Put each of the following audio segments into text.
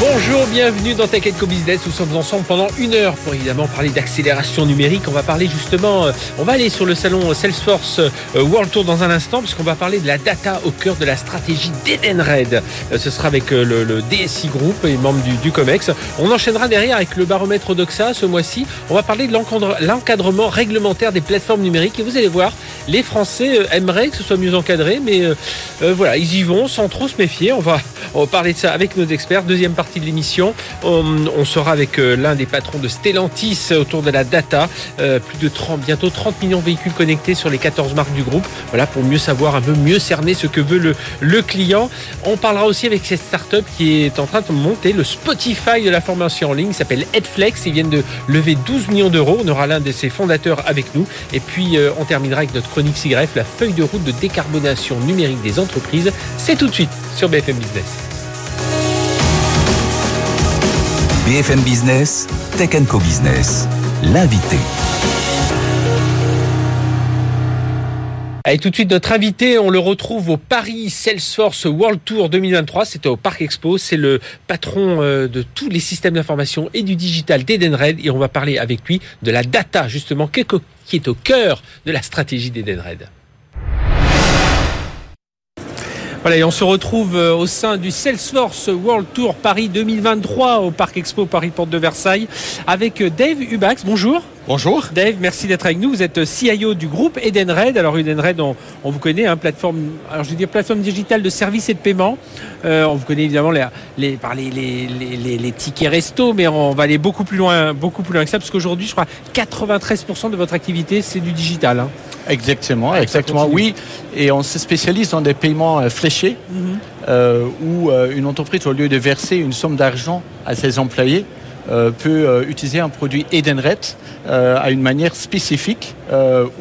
Bonjour, bienvenue dans Tech Co Business. Nous sommes ensemble pendant une heure pour évidemment parler d'accélération numérique. On va parler justement, euh, on va aller sur le salon Salesforce euh, World Tour dans un instant puisqu'on va parler de la data au cœur de la stratégie d'Edenred. Euh, ce sera avec le, DSI Group et membres du, COMEX. On enchaînera derrière avec le baromètre Doxa ce mois-ci. On va parler de l'encadrement réglementaire des plateformes numériques et vous allez voir, les Français aimeraient que ce soit mieux encadré, mais voilà, ils y vont sans trop se méfier. On va parler de ça avec nos experts. Deuxième partie de l'émission. On, sera avec euh, l'un des patrons de Stellantis autour de la data. Euh, plus de 30, bientôt 30 millions de véhicules connectés sur les 14 marques du groupe. Voilà, pour mieux savoir, un peu mieux cerner ce que veut le, client. On parlera aussi avec cette start-up qui est en train de monter le Spotify de la formation en ligne. S'appelle Headflex. Ils viennent de lever 12 millions d'euros. On aura l'un de ses fondateurs avec nous. Et puis, euh, on terminera avec notre chronique CIGREF, la feuille de route de décarbonation numérique des entreprises. C'est tout de suite sur BFM Business. BFM Business, Tech Co Business, l'invité. Allez, tout de suite, notre invité, on le retrouve au Paris Salesforce World Tour 2023. C'était au Parc Expo. C'est le patron euh, de tous les systèmes d'information et du digital d'Edenred. Et on va parler avec lui de la data, justement, qui est au cœur de la stratégie d'Edenred. Voilà, et on se retrouve euh, au sein du Salesforce World Tour Paris 2023 au Parc Expo Paris Porte de Versailles avec euh, Dave Ubax. Bonjour. Bonjour. Dave, merci d'être avec nous. Vous êtes CIO du groupe Edenred. Alors Edenred, on, on vous connaît, hein, plateforme, alors je veux dire plateforme digitale de services et de paiement. Euh, on vous connaît évidemment les, les, par les, les, les, tickets resto, mais on va aller beaucoup plus loin, beaucoup plus loin que ça, parce qu'aujourd'hui, je crois, 93% de votre activité, c'est du digital. Hein. Exactement, exactement, oui. Et on se spécialise dans des paiements euh, fléchés, mhm. euh, où une entreprise, au lieu de verser une somme d'argent à ses employés, peut euh, utiliser un produit Edenred euh, à une manière spécifique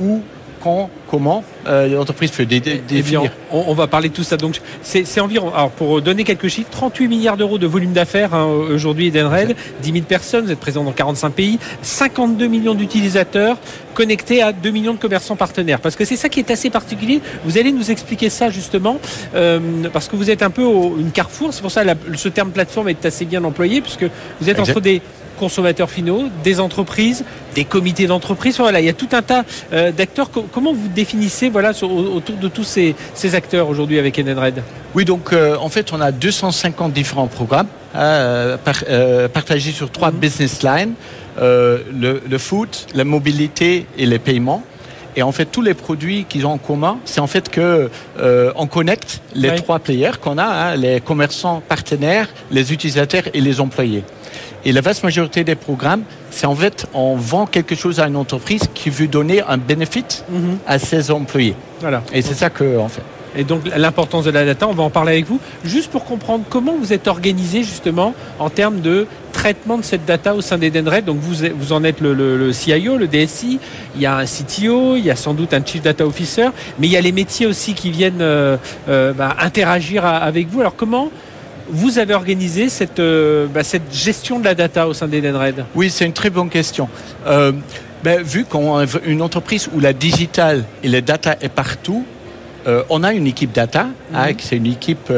ou quand, comment l'entreprise peut définir. On, va parler de tout ça. Donc, c'est environ, alors pour donner quelques chiffres, 38 milliards d'euros de volume d'affaires hein, aujourd'hui Edenred, 10 000 personnes, vous êtes présent dans 45 pays, 52 millions d'utilisateurs connectés à 2 millions de commerçants partenaires. Parce que c'est ça qui est assez particulier. Vous allez nous expliquer ça justement, parce que vous êtes un peu au, une carrefour. C'est pour ça que ce terme plateforme est assez bien employé, puisque vous êtes entre des consommateurs finaux, des entreprises, des comités d'entreprise. Voilà, il y a tout un tas euh, d'acteurs. Comment vous définissez voilà, autour de tous ces, acteurs aujourd'hui avec Edenred Oui, donc euh, en fait, on a 250 différents programmes euh, partagés sur trois mhm. business lines. Le, le, foot, la mobilité et les paiements. Et en fait, tous les produits qu'ils ont en commun, c'est en fait que on connecte les trois players qu'on a, hein, les commerçants partenaires, les utilisateurs et les employés. Et la vaste majorité des programmes, c'est en fait, on vend quelque chose à une entreprise qui veut donner un bénéfice mhm. à ses employés. Voilà. Et c'est ça qu'on fait. Et donc l'importance de la data, on va en parler avec vous, juste pour comprendre comment vous êtes organisé justement en termes de traitement de cette data au sein d'Edenred. Donc vous, vous en êtes le, CIO, le DSI, il y a un CTO, il y a sans doute un Chief Data Officer, mais il y a les métiers aussi qui viennent euh, euh, bah, interagir avec vous. Alors comment vous avez organisé cette, euh, bah, cette gestion de la data au sein d'Edenred Oui, c'est une très bonne question. Euh, ben, vu qu'on est une entreprise où la digital et la data est partout, euh, on a une équipe data, hein, mhm. c'est une équipe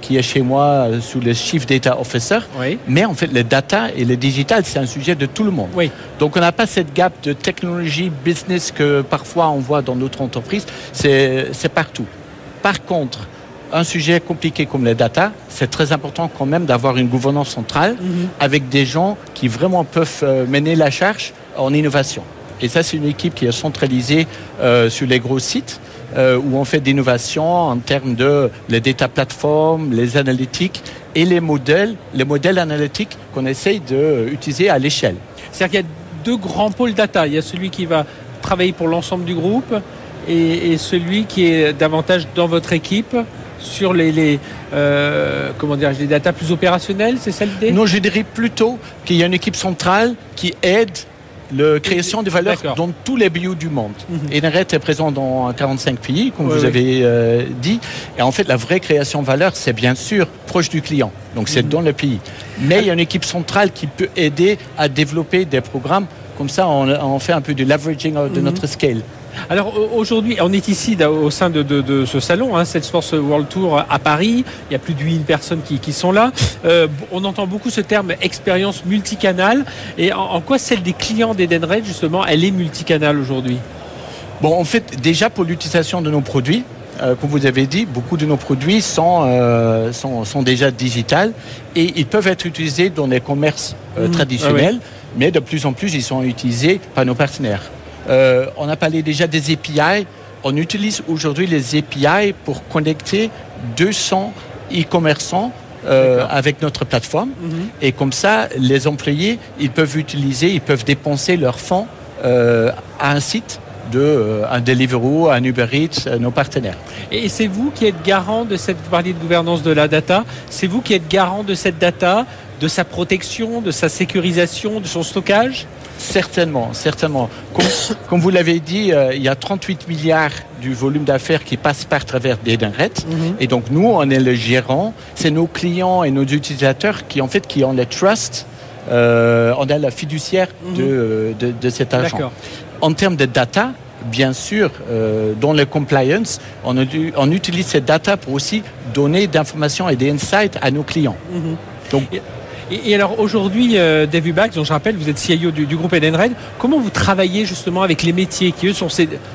qui est chez moi sous le Chief Data Officer. Mais en fait, le data et le digital, c'est un sujet de tout le monde. Oui. Donc, on n'a pas cette gap de technologie, business que parfois on voit dans d'autres entreprises. C'est partout. Par contre, un sujet compliqué comme les data, c'est très important quand même d'avoir une gouvernance centrale mhm. avec des gens qui vraiment peuvent euh, mener la charge en innovation. Et ça, c'est une équipe qui est centralisée euh, sur les gros sites euh, où on fait d'innovation en termes de les data platforms, les analytiques et les modèles, les modèles analytiques qu'on essaye d'utiliser à l'échelle. C'est-à-dire qu'il y a deux grands pôles data. Il y a celui qui va travailler pour l'ensemble du groupe et, et celui qui est davantage dans votre équipe sur les, les euh, comment dire, les data plus opérationnelles, c'est ça l'idée? Non, je dirais plutôt qu'il y a une équipe centrale qui aide la création de valeur dans tous les bio du monde. Mm est présent dans 45 pays, comme vous avez euh, dit. Et en fait, la vraie création de valeur, c'est bien sûr proche du client. Donc, c'est mhm. dans le pays. Mais il y a une équipe centrale qui peut aider à développer des programmes. Comme ça, on, fait un peu du leveraging de mhm. notre scale. Alors aujourd'hui, on est ici au sein de, ce salon, hein, Salesforce World Tour à Paris. Il y a plus de 8000 personnes qui, sont là. Euh, on entend beaucoup ce terme expérience multicanal. Et en, quoi celle des clients d'Edenred, justement, elle est multicanal aujourd'hui? Bon, en fait, déjà pour l'utilisation de nos produits, euh, comme vous avez dit, beaucoup de nos produits sont, euh, sont, déjà digitales et ils peuvent être utilisés dans les commerces mmh. traditionnels, ah mais de plus en plus, ils sont utilisés par nos partenaires. Euh, on a parlé déjà des API. On utilise aujourd'hui les API pour connecter 200 e-commerçants euh, avec notre plateforme. Mhm. Et comme ça, les employés, ils peuvent utiliser, ils peuvent dépenser leurs fonds euh, à un site de un Deliveroo, un Uber Eats, nos partenaires. Et c'est vous qui êtes garant de cette, vous de gouvernance de la data, c'est vous qui êtes garant de cette data, de sa protection, de sa sécurisation, de son stockage? Certainement, certainement. Comme, vous l'avez dit, euh, il y a 38 milliards du volume d'affaires qui passe par travers des mhm. Et donc nous, on est le gérant. C'est nos clients et nos utilisateurs qui en fait qui ont le trust. Euh, on est la fiduciaire mhm. de, de, cet argent. En termes de data, bien sûr, euh, dans le compliance, on, on, utilise cette data pour aussi donner d'informations et des insights à nos clients. Mhm. Donc, et, alors aujourd'hui, euh, Dave dont je rappelle, vous êtes CIO du, groupe Edenred, comment vous travaillez justement avec les métiers qui, eux, sont,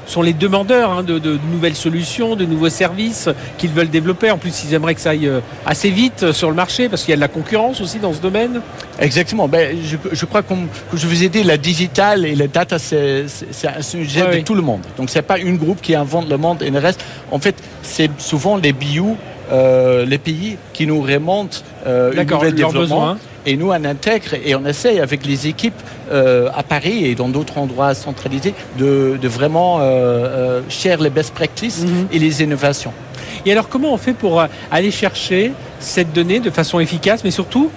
sont les demandeurs hein, de, nouvelles solutions, de nouveaux services qu'ils veulent développer? En plus, ils aimeraient que ça aille euh, assez vite sur le marché parce qu'il y a de la concurrence aussi dans ce domaine. Exactement. Ben, je, crois que je vous ai dit, la digital et la data, c'est un sujet de tout le monde. Donc, c'est pas une groupe qui invente le monde et le reste. En fait, c'est souvent les bio euh, les pays qui nous remontent euh, une nouvelle développement. Et nous, on intègre et on essaye avec les équipes euh, à Paris et dans d'autres endroits centralisés de, vraiment euh, share les best practices mhm. et les innovations. Et alors, comment on fait pour aller chercher cette donnée de façon efficace, mais surtout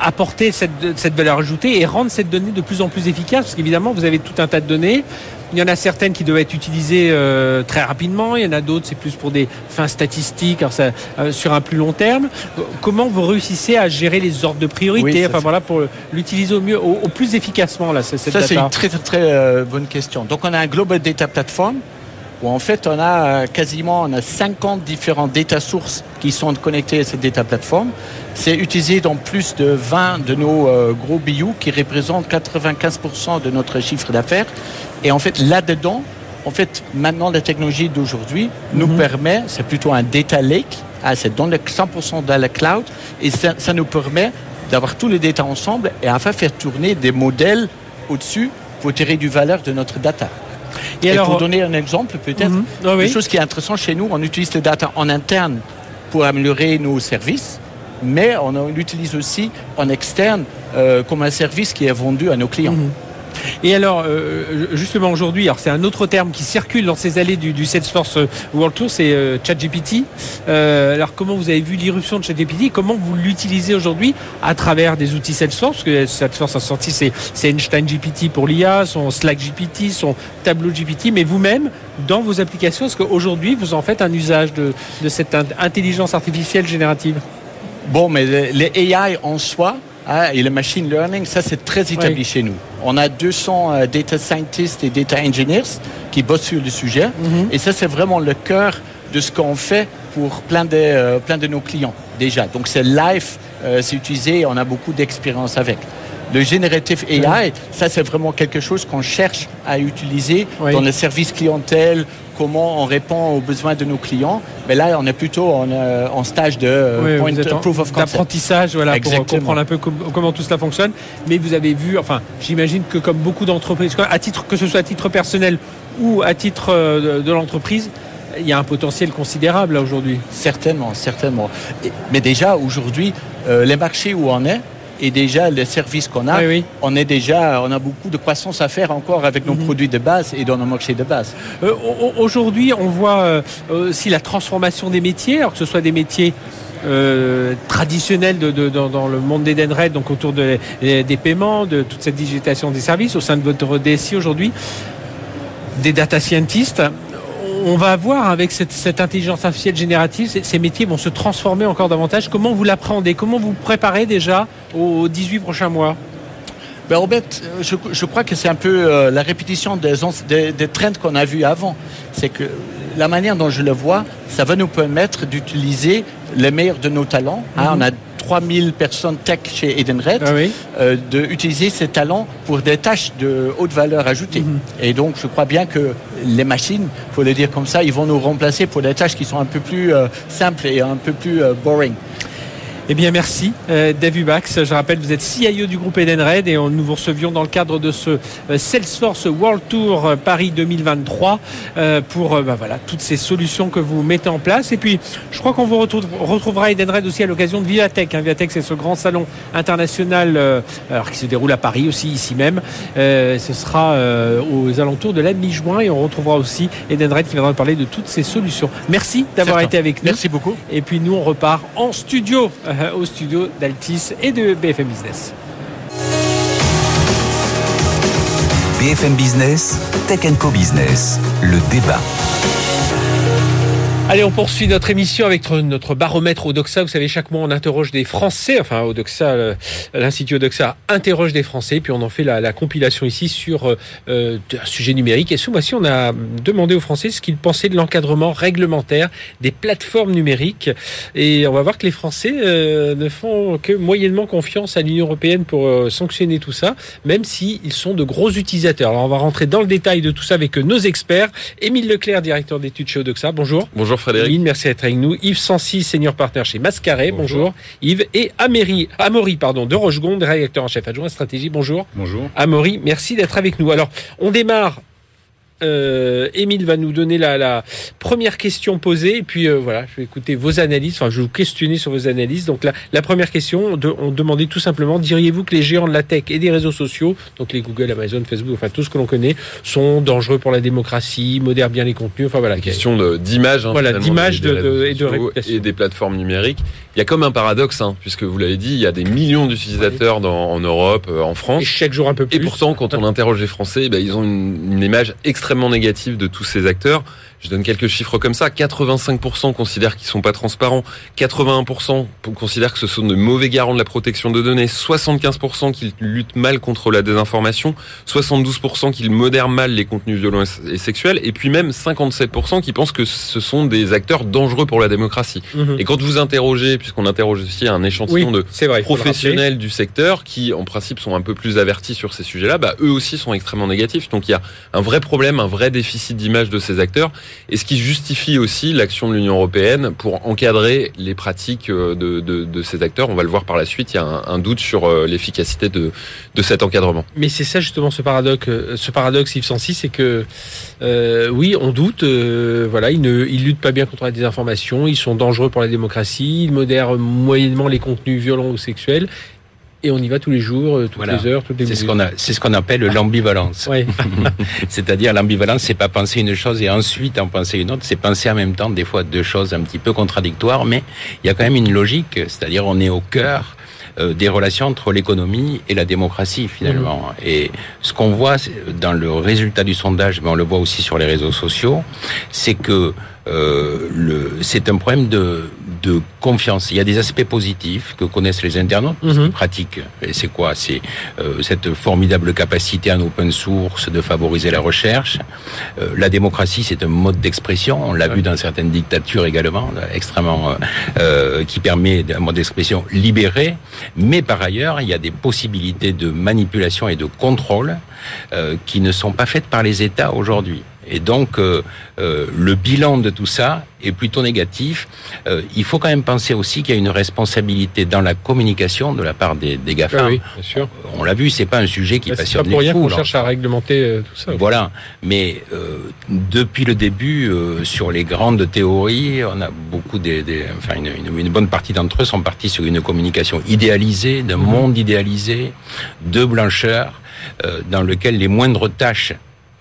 apporter cette, cette valeur ajoutée et rendre cette donnée de plus en plus efficace Parce qu'évidemment, vous avez tout un tas de données. Il y en a certaines qui doivent être utilisées euh, très rapidement, il y en a d'autres c'est plus pour des fins statistiques, alors ça, euh, sur un plus long terme. Comment vous réussissez à gérer les ordres de priorité, enfin voilà, pour l'utiliser au mieux, au, plus efficacement là, cette Ça c'est une très très, très euh, bonne question. Donc on a un Global Data Platform où en fait on a quasiment on a 50 différents data sources qui sont connectés à cette data platform. C'est utilisé dans plus de 20 de nos gros BU qui représentent 95% de notre chiffre d'affaires et en fait, là-dedans, en fait, maintenant, la technologie d'aujourd'hui nous mhm. permet, c'est plutôt un data lake, ah, c'est dans le 100% dans la cloud, et ça, nous permet d'avoir tous les data ensemble et enfin faire tourner des modèles au-dessus pour tirer du valeur de notre data. Et, alors, pour donner un exemple, peut-être, mhm. ah une chose qui est intéressante chez nous, on utilise les data en interne pour améliorer nos services, mais on l'utilise aussi en externe euh, comme un service qui est vendu à nos clients. Mhm. Et alors, euh, justement aujourd'hui, alors c'est un autre terme qui circule dans ces allées du, Salesforce World Tour, c'est euh, ChatGPT. Euh, alors comment vous avez vu l'irruption de ChatGPT? Comment vous l'utilisez aujourd'hui à travers des outils Salesforce? Parce que Salesforce a sorti c'est Einstein GPT pour l'IA, son Slack GPT, son Tableau GPT, mais vous-même, dans vos applications, est-ce qu'aujourd'hui vous en faites un usage de, cette intelligence artificielle générative? Bon, mais les AI en soi, ah, et le machine learning, ça c'est très établi chez nous. On a 200 euh, data scientists et data engineers qui bossent sur le sujet. Mhm. Et ça c'est vraiment le cœur de ce qu'on fait pour plein de, euh, plein de nos clients déjà. Donc c'est live, euh, c'est utilisé, on a beaucoup d'expérience avec. Le Generative AI, ça c'est vraiment quelque chose qu'on cherche à utiliser dans le service clientèle, comment on répond aux besoins de nos clients. Mais là, on est plutôt en, euh, stage de point, proof of D'apprentissage, voilà, pour comprendre un peu comment tout cela fonctionne. Mais vous avez vu, enfin, j'imagine que comme beaucoup d'entreprises, à titre que ce soit à titre personnel ou à titre euh, de, l'entreprise, il y a un potentiel considérable aujourd'hui. Certainement, certainement. Mais déjà aujourd'hui, euh, les marchés où on est, et déjà les services qu'on a, on est déjà, on a beaucoup de croissance à faire encore avec nos mhm. produits de base et dans nos marchés de base. Euh, Aujourd'hui, on voit euh, aussi la transformation des métiers, alors que ce soit des métiers euh, traditionnels de, dans, le monde d'Edenred, donc autour de, des paiements, de toute cette digitalisation des services au sein de votre DSI aujourd'hui, des data scientists on va voir avec cette, intelligence artificielle générative, ces, métiers vont se transformer encore davantage. Comment vous l'appréhendez? Comment vous préparez déjà aux 18 prochains mois? Ben Robert, je, je, crois que c'est un peu euh, la répétition des, des, des trends qu'on a vus avant. C'est que la manière dont je le vois, ça va nous permettre d'utiliser les meilleurs de nos talents. Hein, on a 3000 personnes tech chez Edenred, ah euh, d'utiliser ces talents pour des tâches de haute valeur ajoutée. Mhm. Et donc, je crois bien que les machines, faut le dire comme ça, ils vont nous remplacer pour des tâches qui sont un peu plus euh, simples et un peu plus euh, boring. Eh bien, merci, euh, Dave Ubax. Je rappelle, vous êtes CIO du groupe Edenred et nous vous recevions dans le cadre de ce euh, Salesforce World Tour euh, Paris 2023 pour bah, voilà, toutes ces solutions que vous mettez en place. Et puis, je crois qu'on vous retrouvera Edenred aussi à l'occasion de Vivatech. Hein. Vivatech, c'est ce grand salon international alors, qui se déroule à Paris aussi, ici même. ce sera aux alentours de la mi-juin et on retrouvera aussi Edenred qui viendra parler de toutes ces solutions. Merci d'avoir été avec nous. Merci beaucoup. Et puis, nous, on repart en studio. Euh, au studio d'Altis et de BFM Business. BFM Business, Tech Co Business, le débat. Allez, on poursuit notre émission avec notre baromètre Odoxa. Vous savez, chaque mois, on interroge des Français. Enfin, Odoxa, l'Institut Odoxa interroge des Français. Puis on en fait la, compilation ici sur euh, un sujet numérique. Et ce mois-ci, on a demandé aux Français ce qu'ils pensaient de l'encadrement réglementaire des plateformes numériques. Et on va voir que les Français euh, ne font que moyennement confiance à l'Union européenne pour euh, sanctionner tout ça, même s'ils sont de gros utilisateurs. Alors, on va rentrer dans le détail de tout ça avec nos experts. Émile Leclerc, directeur d'études chez Odoxa. Bonjour. Bonjour Frédéric. merci d'être avec nous. Yves Sancy, senior partner chez Mascaré. Bonjour. Yves. Et Améry, Amaury pardon, de Rochegonde, rédacteur en chef adjoint stratégie. Bonjour. Bonjour. Amaury, merci d'être avec nous. Alors, on démarre euh, Émile va nous donner la, première question posée et puis euh, voilà, je vais écouter vos analyses. Enfin, je vais vous questionner sur vos analyses. Donc la, la première question, on demandait tout simplement diriez-vous que les géants de la tech et des réseaux sociaux, donc les Google, Amazon, Facebook, enfin tout ce que l'on connaît, sont dangereux pour la démocratie, modèrent bien les contenus. Enfin voilà. Question d'image. Hein, voilà, d'image de, et de et des plateformes numériques. Il y a comme un paradoxe, hein, puisque vous l'avez dit, il y a des millions d'utilisateurs en Europe, euh, en France. Et chaque jour un peu plus. Et pourtant, quand on interroge les Français, ben, ils ont une, une image extrêmement négative de tous ces acteurs. Je donne quelques chiffres comme ça. 85% considèrent qu'ils sont pas transparents. 81% considèrent que ce sont de mauvais garants de la protection de données. 75% qu'ils luttent mal contre la désinformation. 72% qu'ils modèrent mal les contenus violents et sexuels. Et puis même 57% qui pensent que ce sont des acteurs dangereux pour la démocratie. Mhm. Et quand vous interrogez, puisqu'on interroge aussi un échantillon de professionnels du secteur qui, en principe, sont un peu plus avertis sur ces sujets-là, bah, eux aussi sont extrêmement négatifs. Donc il y a un vrai problème, un vrai déficit d'image de ces acteurs et ce qui justifie aussi l'action de l'Union européenne pour encadrer les pratiques euh, de, de, ces acteurs. On va le voir par la suite, il y a un, doute sur euh, l'efficacité de, de cet encadrement. Mais c'est ça justement ce paradoxe, euh, ce paradoxe Yves c'est que oui, on doute, voilà, ils ne ils luttent pas bien contre la désinformation, ils sont dangereux pour la démocratie, ils modèrent moyennement les contenus violents ou sexuels, et on y va tous les jours, euh, toutes les heures, toutes les C'est ce qu'on a, c'est ce qu'on appelle l'ambivalence. C'est-à-dire l'ambivalence, c'est pas penser une chose et ensuite en penser une autre, c'est penser en même temps des fois deux choses un petit peu contradictoires, mais il y a quand même une logique, c'est-à-dire on est au cœur euh, des relations entre l'économie et la démocratie finalement. Mmh. Et ce qu'on voit dans le résultat du sondage, mais on le voit aussi sur les réseaux sociaux, c'est que euh, le, c'est un problème de, de confiance. Il y a des aspects positifs que connaissent les internautes, mm pratiques. Et c'est quoi? C'est euh, cette formidable capacité en open source de favoriser la recherche. Euh, la démocratie, c'est un mode d'expression. On l'a vu dans certaines dictatures également, extrêmement euh, euh, qui permet un mode d'expression libéré. Mais par ailleurs, il y a des possibilités de manipulation et de contrôle euh, qui ne sont pas faites par les États aujourd'hui. Et donc, euh, euh, le bilan de tout ça est plutôt négatif. Euh, il faut quand même penser aussi qu'il y a une responsabilité dans la communication de la part des, des GAFA. Oui, bien sûr. On l'a vu, c'est pas un sujet qui bah, passionne pas pour rien qu'on cherche à réglementer tout ça. Voilà. Mais depuis le début, sur les grandes théories, on a beaucoup des, des enfin une, une, une, bonne partie d'entre eux sont partis sur une communication idéalisée, d'un mmh. monde idéalisé, de blancheur, dans lequel les moindres tâches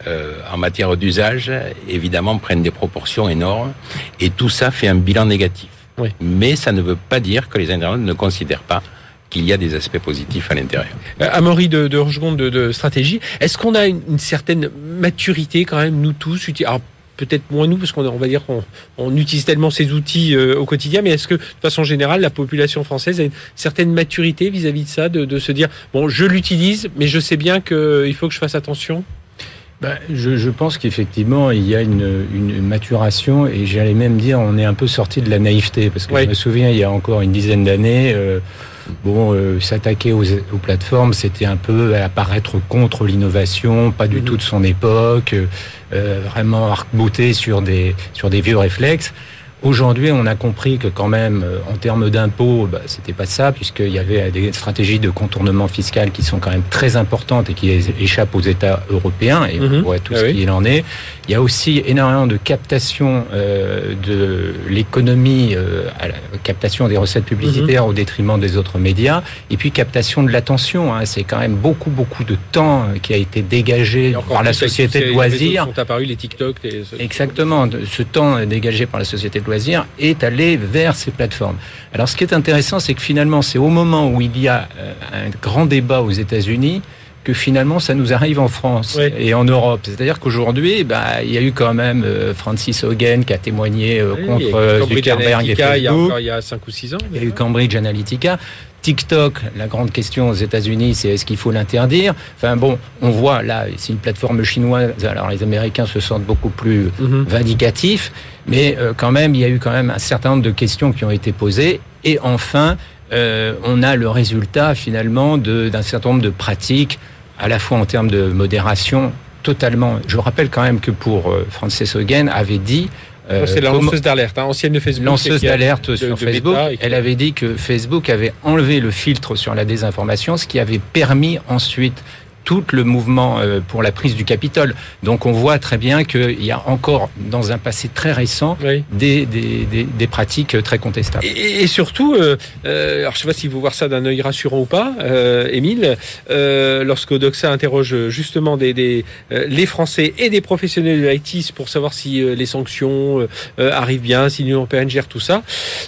euh, en matière d'usage, évidemment, prennent des proportions énormes. Et tout ça fait un bilan négatif. Oui. Mais ça ne veut pas dire que les internautes ne considèrent pas qu'il y a des aspects positifs à l'intérieur. Euh, Amaury de, de, de, de stratégie, est-ce qu'on a une, une, certaine maturité quand même, nous tous, alors peut-être moins nous, parce qu'on on va dire qu'on on utilise tellement ces outils au quotidien, mais est-ce que de façon générale, la population française a une certaine maturité vis-à-vis de ça, de, de se dire, bon, je l'utilise, mais je sais bien qu'il faut que je fasse attention? Ben, je, je, pense qu'effectivement, il y a une, une, maturation et j'allais même dire, on est un peu sorti de la naïveté. Parce que je me souviens, il y a encore une dizaine d'années, euh, bon, euh, s'attaquer aux, aux, plateformes, c'était un peu apparaître contre l'innovation, pas du mhm. tout de son époque, euh, vraiment arc sur des, sur des vieux réflexes. Aujourd'hui, on a compris que quand même, euh, en termes d'impôts, bah, c'était pas ça, puisqu'il y avait des stratégies de contournement fiscal qui sont quand même très importantes et qui échappent aux États européens, et on voit tout ce qu'il en est. Il y a aussi énormément de captation euh, de l'économie, euh, captation des recettes publicitaires au détriment des autres médias, et puis captation de l'attention. Hein. C'est quand même beaucoup, beaucoup de temps qui a été dégagé par la société de loisirs. sont apparus les TikTok. Les... Exactement, ce temps dégagé par la société de est allé vers ces plateformes. Alors ce qui est intéressant, c'est que finalement, c'est au moment où il y a euh, un grand débat aux États-Unis que finalement ça nous arrive en France et en Europe. C'est-à-dire qu'aujourd'hui, bah, il y a eu quand même euh, Francis Hogan qui a témoigné euh, contre Zuckerberg et Facebook. Il y a encore il y a 5 ou 6 ans. Il y a eu Cambridge Analytica. TikTok, la grande question aux États-Unis, c'est est-ce qu'il faut l'interdire? Enfin bon, on voit là, c'est une plateforme chinoise. Alors les Américains se sentent beaucoup plus mhm. vindicatifs, mais euh, quand même, il y a eu quand même un certain nombre de questions qui ont été posées. Et enfin, euh, on a le résultat finalement d'un certain nombre de pratiques, à la fois en termes de modération, totalement. Je rappelle quand même que pour euh, Frances Hogan avait dit euh, c'est la lanceuse d'alerte, hein, ancienne de Facebook. Lanceuse d'alerte sur Facebook. Elle avait dit que Facebook avait enlevé le filtre sur la désinformation, ce qui avait permis ensuite tout le mouvement euh, pour la prise du Capitole. Donc on voit très bien qu'il y a encore, dans un passé très récent, des, des, des, pratiques très contestables. Et, surtout, euh, euh, alors je ne sais pas si vous voir ça d'un œil rassurant ou pas, euh, Émile, euh, lorsque Odoxa interroge justement des, des les Français et des professionnels de l'IT pour savoir si les sanctions arrivent bien, si l'Union européenne gère tout ça,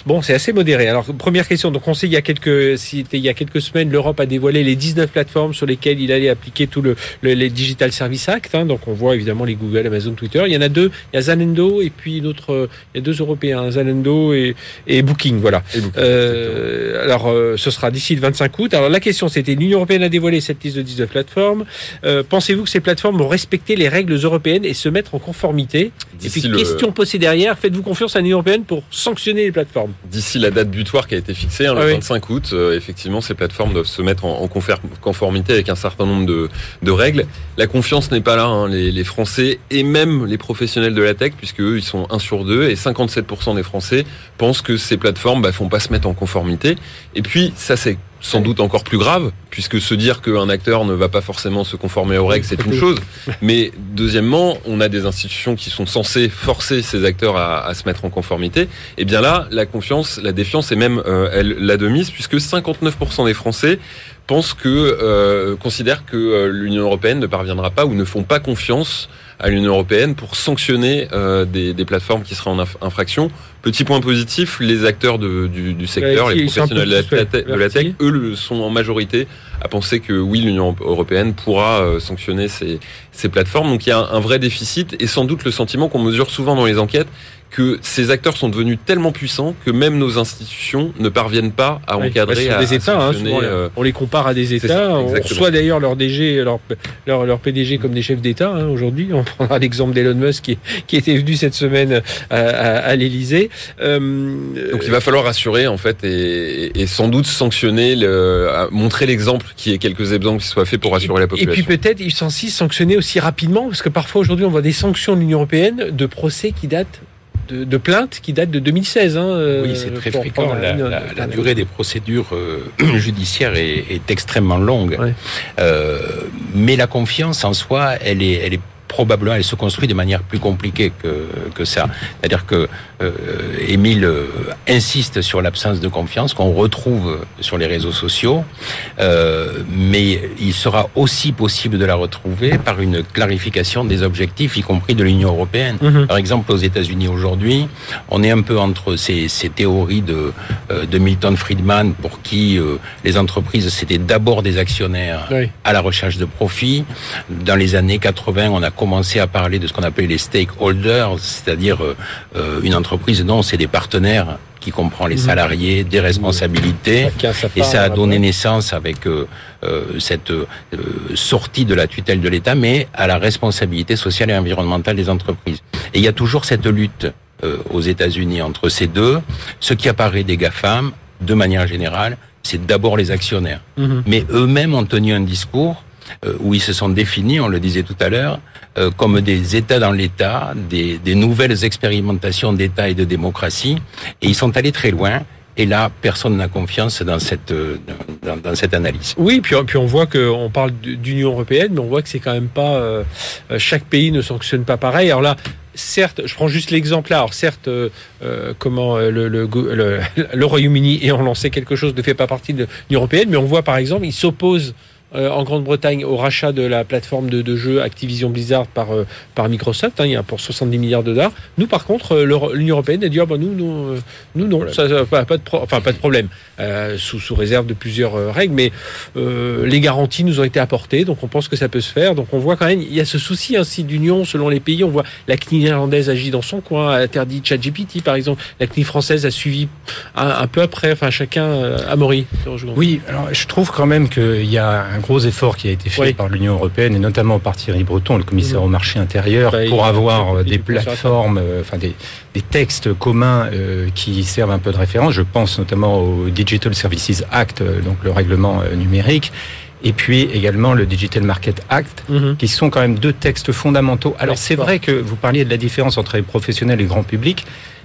bon, c'est assez modéré. Alors première question, donc on sait il y a quelques, il y a quelques semaines, l'Europe a dévoilé les 19 plateformes sur lesquelles il allait appliquer tout le, les Digital Service Act. Hein, donc on voit évidemment les Google, Amazon, Twitter. Il y en a deux. Il y a Zalando et puis d'autres. Euh, il y a deux Européens, Zalando et, et Booking. Voilà. euh, alors euh, ce sera d'ici le 25 août. Alors la question c'était l'Union européenne a dévoilé cette liste de 19 plateformes. Euh, pensez-vous que ces plateformes vont respecter les règles européennes et se mettre en conformité? Et puis question posée derrière, faites-vous confiance à l'Union européenne pour sanctionner les plateformes? D'ici la date butoir qui a été fixée, hein, le 25 ah août, effectivement, ces plateformes doivent se mettre en, en conformité avec un certain nombre de, de règles. La confiance n'est pas là. Hein. Les, Français et même les professionnels de la tech, puisque eux, ils sont 1 sur 2 et 57% des Français pensent que ces plateformes bah, font pas se mettre en conformité. Et puis, ça c'est sans doute encore plus grave, puisque se dire qu'un acteur ne va pas forcément se conformer aux règles, c'est une chose. Mais deuxièmement, on a des institutions qui sont censées forcer ces acteurs à, se mettre en conformité. Et eh bien là, la confiance, la défiance est même euh, elle, la de mise, puisque 59% des Français pensent que euh, considèrent que euh, l'Union européenne ne parviendra pas ou ne font pas confiance à l'Union européenne pour sanctionner euh, des, des, plateformes qui seraient en infraction. Petit point positif, les acteurs de, du, du, secteur, les professionnels de la, tech, eux le sont en majorité à penser que oui, l'Union européenne pourra euh, sanctionner ces, ces, plateformes. Donc il y a un, un vrai déficit et sans doute le sentiment qu'on mesure souvent dans les enquêtes que ces acteurs sont devenus tellement puissants que même nos institutions ne parviennent pas à encadrer. à, des États, hein, euh, on les compare à des États. on reçoit d'ailleurs leur DG, leur, leur, leur, PDG comme des chefs d'État. Hein, Aujourd'hui, on prendra l'exemple d'Elon Musk qui, qui, était venu cette semaine à, à, à l'Élysée. Euh, Donc il va falloir assurer en fait et, et sans doute sanctionner, le, montrer l'exemple, qui est quelques exemples qui soient faits pour assurer la population. Et puis peut-être ils sont aussi sanctionner aussi rapidement parce que parfois aujourd'hui on voit des sanctions de l'Union européenne de procès qui datent de, de plaintes qui datent de 2016. Hein, oui, c'est euh, très fréquent. La, la, la, durée des procédures euh, judiciaires est, est, extrêmement longue. Ouais. Euh, mais la confiance en soi, elle est, elle est probablement, elle se construit de manière plus compliquée que, que ça. C'est-à-dire que euh, Émile euh, insiste sur l'absence de confiance qu'on retrouve sur les réseaux sociaux, euh, mais il sera aussi possible de la retrouver par une clarification des objectifs, y compris de l'Union européenne. Mhm. Par exemple, aux États-Unis aujourd'hui, on est un peu entre ces, ces théories de, de Milton Friedman pour qui les entreprises c'était d'abord des actionnaires à la recherche de profit. Dans les années 80, on a commencé à parler de ce qu'on appelle les stakeholders, c'est-à-dire une entreprise, non, c'est des partenaires qui comprend les mhm. salariés, des responsabilités, et ça a donné naissance avec euh, euh, cette euh, sortie de la tutelle de l'État, mais à la responsabilité sociale et environnementale des entreprises. Et il y a toujours cette lutte aux États-Unis entre ces deux. Ce qui apparaît des GAFAM, de manière générale, c'est d'abord les actionnaires. Mhm. Mais eux-mêmes ont tenu un discours où ils se sont définis, on le disait tout à l'heure, euh, comme des États dans l'État, des, des nouvelles expérimentations d'État et de démocratie, et ils sont allés très loin. Et là, personne n'a confiance dans cette euh, dans, cette analyse. Oui, puis, puis on voit qu'on parle d'Union européenne, mais on voit que c'est quand même pas euh, chaque pays ne sanctionne pas pareil. Alors là, certes, je prends juste l'exemple là. Alors certes, euh, comment le, le, le, le Royaume-Uni ayant lancé quelque chose ne fait pas partie de l'Union européenne, mais on voit par exemple, il s'oppose euh, en Grande-Bretagne au rachat de la plateforme de, de jeux Activision Blizzard par, euh, par Microsoft, hein, il y a pour 70 milliards de dollars. Nous, par contre, euh, l'Union européenne a dit ah, bah, nous, nous, nous non, ça, ça, pas, pas, de enfin pas de problème, sous, sous réserve de plusieurs règles, mais les garanties nous ont été apportées, donc on pense que ça peut se faire. Donc on voit quand même, il y a ce souci ainsi d'union selon les pays. On voit la CNIL néerlandaise agit dans son coin, a interdit ChatGPT par exemple. La CNIL française a suivi un, peu après. Enfin chacun, Amaury. Oui, alors je trouve quand même qu'il y a un gros effort qui a été fait par l'Union européenne et notamment par Thierry Breton, le commissaire mmh. au marché intérieur, bah, pour avoir euh, des plateformes, euh, enfin des, des, textes communs euh, qui servent un peu de référence. Je pense notamment au Digital Services Act, donc le règlement numérique et puis également le Digital Market Act, mmh. qui sont quand même deux textes fondamentaux. Alors c'est vrai que vous parliez de la différence entre les professionnels et le grand public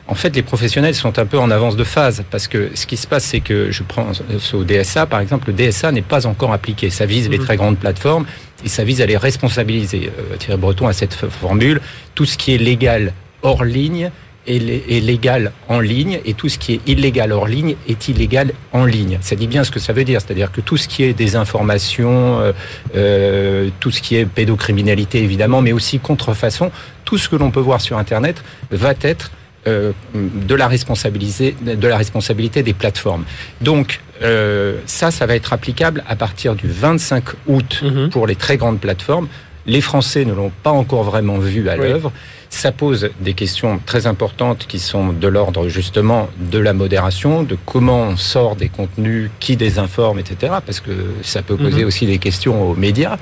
en fait, les professionnels sont un peu en avance de phase parce que ce qui se passe, c'est que je prends au DSA, par exemple, le DSA n'est pas encore appliqué. Ça vise les mhm. très grandes plateformes et ça vise à les responsabiliser. Euh, Thierry Breton a cette formule tout ce qui est légal hors ligne est légal en ligne et tout ce qui est illégal hors ligne est illégal en ligne. Ça dit bien ce que ça veut dire, c'est-à-dire que tout ce qui est désinformation, euh, euh, tout ce qui est pédocriminalité évidemment, mais aussi contrefaçon, tout ce que l'on peut voir sur Internet va être euh, de la responsabilité de la responsabilité des plateformes. Donc euh, ça, ça va être applicable à partir du 25 août mhm. pour les très grandes plateformes. Les Français ne l'ont pas encore vraiment vu à l'œuvre. Ça pose des questions très importantes qui sont de l'ordre justement de la modération, de comment on sort des contenus, qui désinforme, etc. Parce que ça peut poser mhm. aussi des questions aux médias.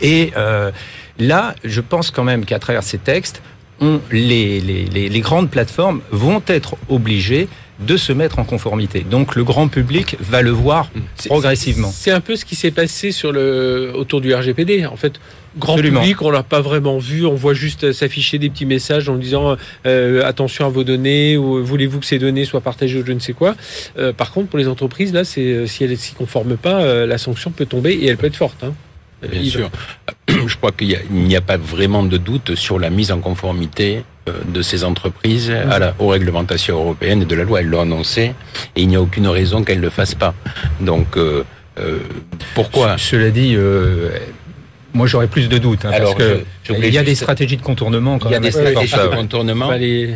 Et euh, là, je pense quand même qu'à travers ces textes, les, les, grandes plateformes vont être obligées de se mettre en conformité. Donc le grand public va le voir progressivement. C'est un peu ce qui s'est passé sur le, autour du RGPD. En fait, grand public, on l'a pas vraiment vu. On voit juste s'afficher des petits messages en disant euh, attention à vos données ou voulez-vous que ces données soient partagées ou je ne sais quoi. Euh, par contre, pour les entreprises, là, si elles ne s'y conforment pas, euh, la sanction peut tomber et elle peut être forte. Hein. Bien sûr. Je crois qu'il n'y a, pas vraiment de doute sur la mise en conformité euh, de ces entreprises à la, aux réglementations européennes et de la loi. Elles l'ont annoncé et il n'y a aucune raison qu'elles ne le fassent pas. Donc, euh, euh, pourquoi Cela dit, moi, j'aurais plus de doutes. Hein, parce que il y a des stratégies de contournement. Quand il y a des stratégies de contournement,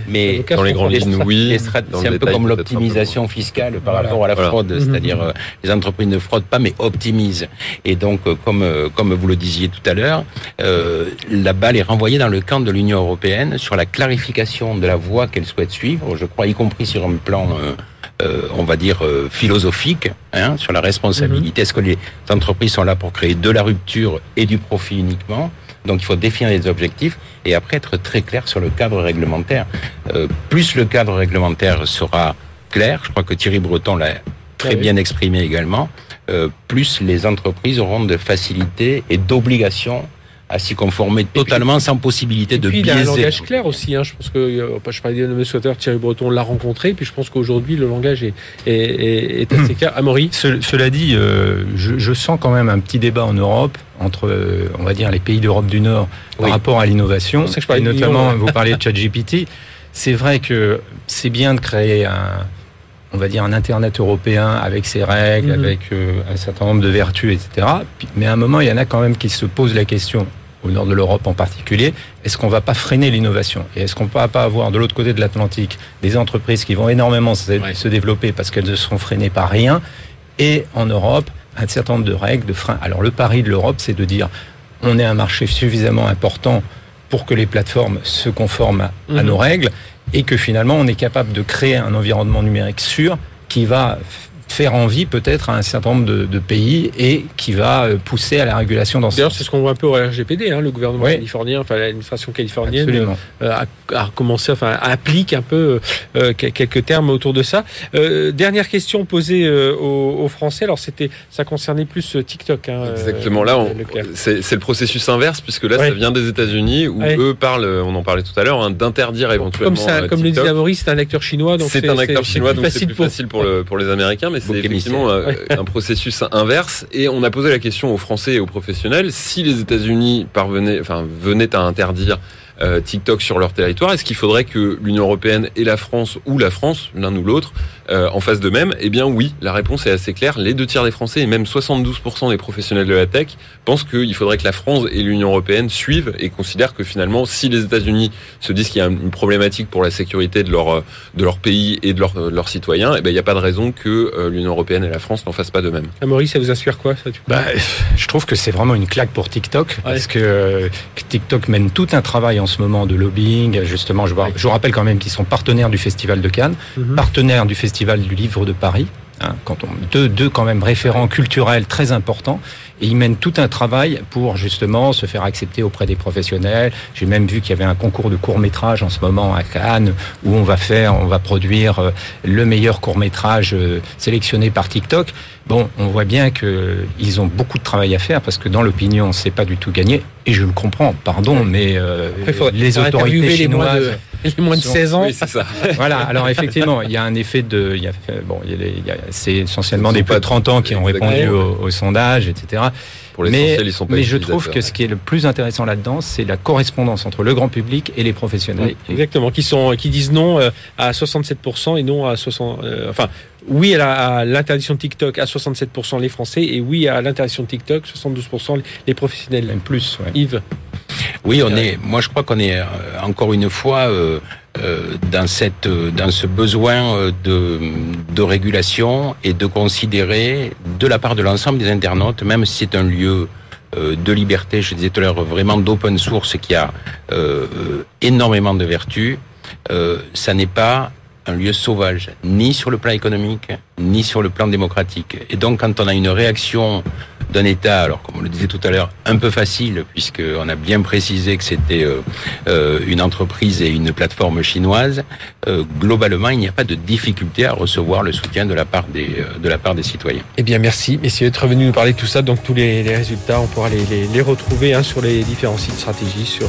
mais dans les grandes lignes, oui. C'est un peu comme l'optimisation fiscale par rapport à la fraude, mhm. c'est-à-dire euh, les entreprises ne fraudent pas, mais optimisent. Et donc, euh, comme euh, comme vous le disiez tout à l'heure, la balle est renvoyée dans le camp de l'Union européenne sur la clarification de la voie qu'elle souhaite suivre. Je crois, y compris sur un plan euh, on va dire, euh, philosophique hein, sur la responsabilité. Mhm. Est-ce que les entreprises sont là pour créer de la rupture et du profit uniquement? Donc il faut définir les objectifs et après être très clair sur le cadre réglementaire. Euh, plus le cadre réglementaire sera clair, je crois que Thierry Breton l'a très bien exprimé également, plus les entreprises auront de facilité et d'obligation à s'y conformer totalement sans possibilité de puis, biaiser. Il y a un langage clair aussi. Hein. Je pense que euh, je parlais de M. Thierry Breton l'a rencontré. Puis je pense qu'aujourd'hui le langage est, est, est assez clair. Amaury. cela dit, euh, je, je, sens quand même un petit débat en Europe entre, euh, on va dire, les pays d'Europe du Nord par rapport à l'innovation. Et notamment, vous parlez de ChatGPT c'est vrai que c'est bien de créer un, on va dire un Internet européen avec ses règles, mhm. avec euh, un certain nombre de vertus, etc. Mais à un moment, il y en a quand même qui se posent la question, au nord de l'Europe en particulier, est-ce qu'on va pas freiner l'innovation Et est-ce qu'on va pas avoir de l'autre côté de l'Atlantique des entreprises qui vont énormément se, développer parce qu'elles ne seront freinées par rien Et en Europe, un certain nombre de règles, de freins. Alors le pari de l'Europe, c'est de dire, on est un marché suffisamment important pour que les plateformes se conforment à, à mhm. nos règles et que finalement on est capable de créer un environnement numérique sûr qui va faire envie peut-être à un certain nombre de, pays et qui va euh, pousser à la régulation dans ce D'ailleurs, c'est ce qu'on voit un peu au RGPD, hein, le gouvernement californien, enfin l'administration californienne euh, a, a, commencé, enfin applique un peu euh, quelques termes autour de ça. dernière question posée aux, Français, alors c'était, ça concernait plus TikTok. Hein, Exactement, là c'est le processus inverse puisque là ça vient des États-Unis où eux parlent, on en parlait tout à l'heure, hein, d'interdire éventuellement. Comme, ça, comme le disait Maurice, c'est un acteur chinois, donc c'est un acteur chinois, donc c'est plus facile pour, le, pour les Américains, mais c'est effectivement euh, un processus inverse. Et on a posé la question aux Français et aux professionnels. Si les États-Unis parvenaient, enfin, venaient à interdire euh, TikTok sur leur territoire Est-ce qu'il faudrait que l'Union européenne et la France, ou la France, l'un ou l'autre, euh, en fasse de même? Eh bien oui, la réponse est assez claire. Les deux tiers des Français et même 72% des professionnels de la tech pensent qu'il faudrait que la France et l'Union européenne suivent et considèrent que finalement, si les États-Unis se disent qu'il y a une problématique pour la sécurité de leur, de leur pays et de, leurs citoyens, eh bien, il n'y a pas de raison que euh, l'Union européenne et la France n'en fassent pas de même. Ah, Maurice, ça vous inspire quoi ça, bah, Je trouve que c'est vraiment une claque pour TikTok parce que TikTok mène tout un travail en en ce moment de lobbying. Justement, je, je vous rappelle quand même qu'ils sont partenaires du Festival de Cannes, mhm. partenaires du Festival du Livre de Paris. Hein, quand on, deux, deux quand même référents culturels très importants et ils mènent tout un travail pour justement se faire accepter auprès des professionnels. J'ai même vu qu'il y avait un concours de court métrage en ce moment à Cannes où on va faire, on va produire euh, le meilleur court métrage euh, sélectionné par TikTok. Bon, on voit bien que ils ont beaucoup de travail à faire parce que dans l'opinion, c'est pas du tout gagné. Et je le comprends, pardon, mais euh, les autorités chinoises les moins de 16 ans. Oui, c'est ça. voilà. Alors effectivement, il y a un effet de, il y a, bon, c'est essentiellement des plus de 30 ans qui ont répondu au, sondage, etc. Pour mais, ils sont pas mais je trouve que ce qui est le plus intéressant là-dedans, c'est la correspondance entre le grand public et les professionnels. exactement, qui sont, qui disent non euh, à 67% et non à 60, euh, enfin, oui à l'interdiction de TikTok à 67% les Français et oui à l'interdiction de TikTok 72% les professionnels. Même plus. Yves. Oui, on est. Moi, je crois qu'on est euh, encore une fois euh, euh, dans cette, dans ce besoin de, de régulation et de considérer de la part de l'ensemble des internautes, même si c'est un lieu de liberté, je disais tout à l'heure, vraiment d'open source qui a énormément de vertus, ça n'est pas un lieu sauvage, ni sur le plan économique, ni sur le plan démocratique. Et donc, quand on a une réaction d'un État, alors comme on le disait tout à l'heure, un peu facile, puisqu'on a bien précisé que c'était euh, euh, une entreprise et une plateforme chinoise, euh, globalement, il n'y a pas de difficulté à recevoir le soutien de la part des, de la part des citoyens. Eh bien, merci, messieurs, d'être revenus nous parler de tout ça. Donc, tous les, résultats, on pourra les, les, retrouver hein, sur les différents sites stratégie, sur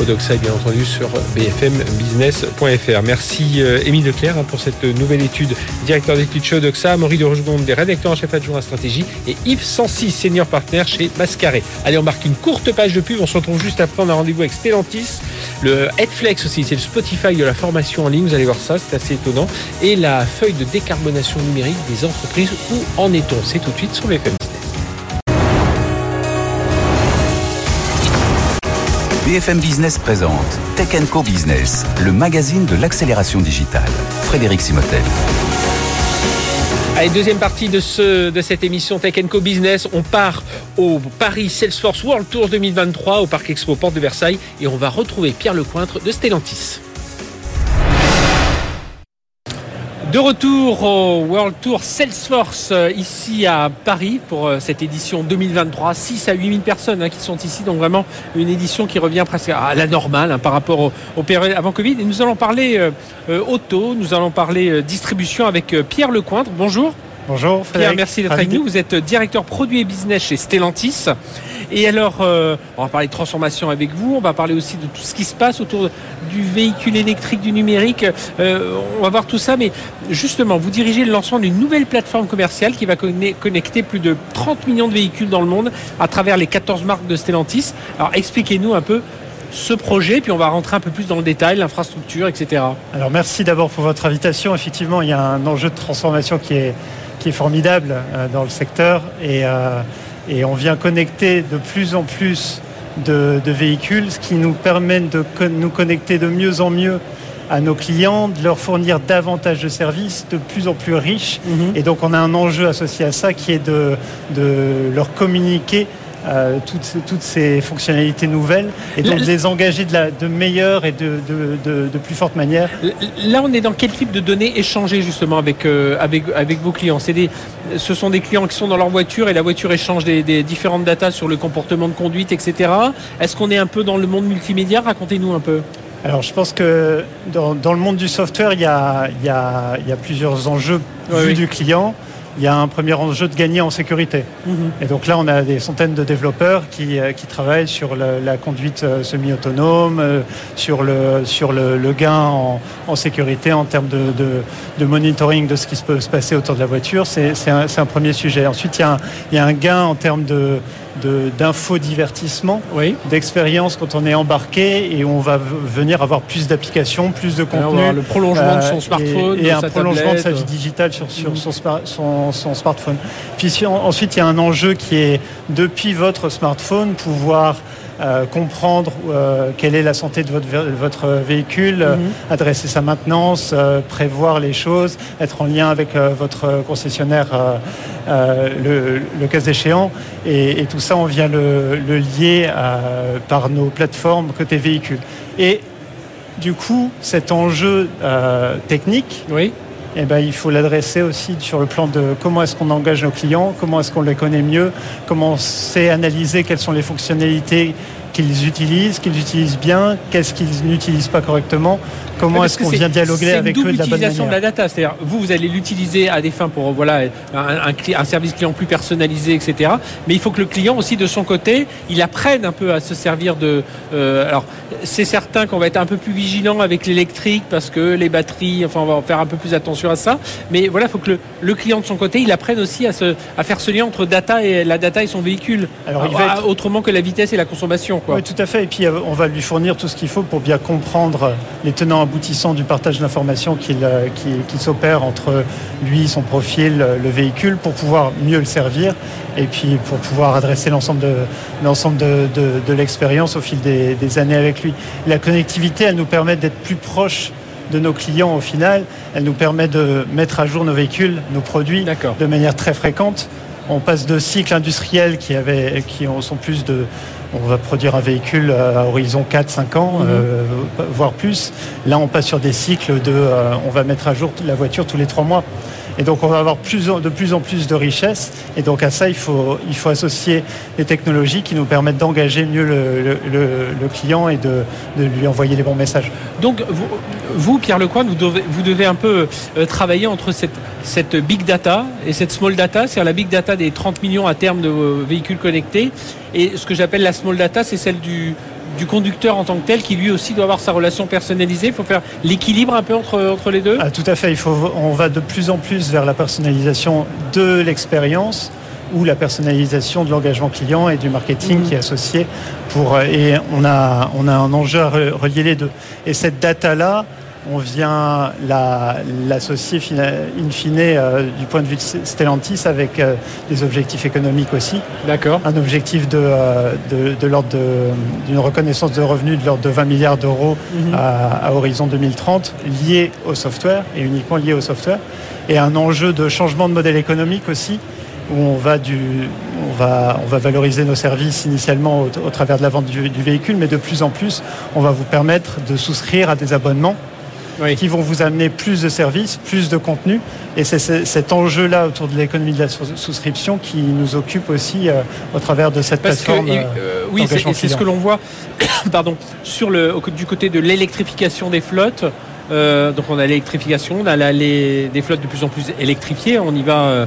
Odoxa et bien entendu sur bfmbusiness.fr. Merci, Émile Leclerc, hein, pour cette nouvelle étude, directeur d'études chez Odoxa, Maurice de Rochegonde, des rédacteurs en chef adjoint à stratégie, et Yves Sancy, senior partner chez Mascaré. Allez, on marque une courte page de pub. On se retrouve juste après. On a rendez-vous avec Stellantis. Le Headflex aussi, c'est le Spotify de la formation en ligne. Vous allez voir ça, c'est assez étonnant. Et la feuille de décarbonation numérique des entreprises. Où en est-on? C'est tout de suite sur BFM Business. BFM Business présente Tech Co Business, le magazine de l'accélération digitale. Frédéric Simotel. Allez, deuxième partie de, ce, de cette émission Tech Co Business. On part au Paris Salesforce World Tour 2023 au Parc Expo Porte de Versailles et on va retrouver Pierre Lecointre de Stellantis. De retour au World Tour Salesforce euh, ici à Paris pour euh, cette édition 2023. 6 à 8 000 personnes hein, qui sont ici, donc vraiment une édition qui revient presque à la normale hein, par rapport au, période avant Covid. Et nous allons parler euh, auto, nous allons parler distribution avec Pierre Lecointre. Bonjour. Bonjour Pierre, merci d'être avec nous. Vous êtes directeur produit et business chez Stellantis. Et alors, euh, on va parler de transformation avec vous, on va parler aussi de tout ce qui se passe autour du véhicule électrique, du numérique. Euh, on va voir tout ça, mais justement, vous dirigez le lancement d'une nouvelle plateforme commerciale qui va connecter plus de 30 millions de véhicules dans le monde à travers les 14 marques de Stellantis. Alors, expliquez-nous un peu ce projet, puis on va rentrer un peu plus dans le détail, l'infrastructure, etc. Alors merci d'abord pour votre invitation. Effectivement, il y a un enjeu de transformation qui est, qui est formidable euh, dans le secteur et, euh, et on vient connecter de plus en plus de, de véhicules, ce qui nous permet de nous connecter de mieux en mieux à nos clients, de leur fournir davantage de services de plus en plus riches. Mhm. Et donc on a un enjeu associé à ça qui est de, de leur communiquer euh, toutes, ces- toutes ces fonctionnalités nouvelles et donc de les engager de, la, de meilleure et de, de, de, plus forte manière. Là, on est dans quel type de données échangées justement avec, euh, avec, avec vos clients? Des, Ce sont des clients qui sont dans leur voiture et la voiture échange des, des différentes datas sur le comportement de conduite, etc. Est-ce qu'on est un peu dans le monde multimédia? Racontez-nous un peu. Alors je pense que dans, dans le monde du software, il y a, il y a, il y a plusieurs enjeux Oui, vus oui. du client. Il y a un premier enjeu de gagner en sécurité. Et donc là, on a des centaines de développeurs qui, euh, qui travaillent sur le- la conduite euh, semi-autonome, euh, sur le, sur le, le gain en, en sécurité en termes de, de, de monitoring de ce qui se peut se passer autour de la voiture. C'est un, un premier sujet. Ensuite, il y a un, il y a un gain en termes de de- d'infodivertissement, Oui. d'expérience quand on est embarqué et on va venir avoir plus d'applications, plus de contenu. le prolongement de Euh, son smartphone, et, un sa prolongement de sa vie digitale sur, sur Mhm. son, spa- son- son smartphone. Puis si- ensuite, il y a un enjeu qui est depuis votre smartphone pouvoir euh, comprendre euh, quelle est la santé de votre, votre véhicule, euh, Mhm. adresser sa maintenance, euh, prévoir les choses, être en lien avec euh, votre concessionnaire euh, euh, le, le cas échéant. Et, et tout ça, on vient le, le lier euh, par nos plateformes côté véhicule. Et du coup, cet enjeu euh, technique, Oui. Eh ben, il faut l'adresser aussi sur le plan de comment est-ce qu'on engage nos clients, comment est-ce qu'on les connaît mieux, comment on sait analyser quelles sont les fonctionnalités qu'ils utilisent, qu'ils utilisent bien, qu'est-ce qu'ils n'utilisent pas correctement, comment Parce est-ce qu'on vient dialoguer avec eux de la bonne utilisation de manière. la data, c'est-à-dire vous, vous allez l'utiliser à des fins pour voilà un, un cli- un service client plus personnalisé, etc. Mais il faut que le client aussi de son côté, il apprenne un peu à se servir de. euh, alors c'est certain qu'on va être un peu plus vigilant avec l'électrique parce que les batteries, enfin on va faire un peu plus attention à ça. Mais voilà, il faut que le, le client de son côté, il apprenne aussi à, se, à faire ce lien entre data et la data et son véhicule. Alors, il Ah, va être- autrement que la vitesse et la consommation, quoi. Oui, tout à fait. Et puis, euh, on va lui fournir tout ce qu'il faut pour bien comprendre les tenants aboutissants du partage d'informations qu'il euh, qui, qui s'opère entre lui, son profil, euh, le véhicule, pour pouvoir mieux le servir et puis pour pouvoir adresser l'ensemble de, l'ensemble de, de- de l'expérience au fil des, des années avec lui. La connectivité, elle nous permet d'être plus proche de nos clients au final. Elle nous permet de mettre à jour nos véhicules, nos produits de manière très fréquente. On passe de cycles industriels qui, avaient, qui ont- sont plus de... On va produire un véhicule à horizon 4-5 ans, Mhm. euh, voire plus. Là, on passe sur des cycles de... euh, on va mettre à jour la voiture tous les trois mois. Et donc, on va avoir plus de plus en plus de richesses. Et donc, à ça, il faut, il faut associer des technologies qui nous permettent d'engager mieux le, le- le- le client et de, de lui envoyer les bons messages. Donc, vous, vous, Pierre Lecoin, vous devez, vous devez un peu euh, travailler entre cette, cette big data et cette small data, c'est-à-dire la big data des 30 millions à terme de véhicules connectés, et ce que j'appelle la small data, c'est celle du, du conducteur en tant que tel, qui lui aussi doit avoir sa relation personnalisée. Il faut faire l'équilibre un peu entre, entre les deux. Ah, tout à fait. Il faut, on va de plus en plus vers la personnalisation de l'expérience ou la personnalisation de l'engagement client et du marketing Mhm. qui est associé. Pour, euh, et on a, on a un enjeu à re- relier les deux. Et cette data-là, on vient la- l'associer in fine euh, du point de vue de Stellantis avec euh, des objectifs économiques aussi D'accord. un objectif de, euh, de, de l'ordre de- d'une reconnaissance de revenus de l'ordre de 20 milliards d'euros Mhm. à, à horizon 2030 lié au software et uniquement lié au software et un enjeu de changement de modèle économique aussi où on va, du, on va, on va valoriser nos services initialement au, au travers de la vente du, du véhicule mais de plus en plus on va vous permettre de souscrire à des abonnements Oui. qui vont vous amener plus de services, plus de contenu. Et c'est cet enjeu-là autour de l'économie de la sous- souscription qui nous occupe aussi euh, au travers de cette Parce plateforme. euh, euh, oui, c'est ce que l'on voit, pardon, sur le du côté de l'électrification des flottes. Euh, donc on a l'électrification, on a la- les, des flottes de plus en plus électrifiées. On y va.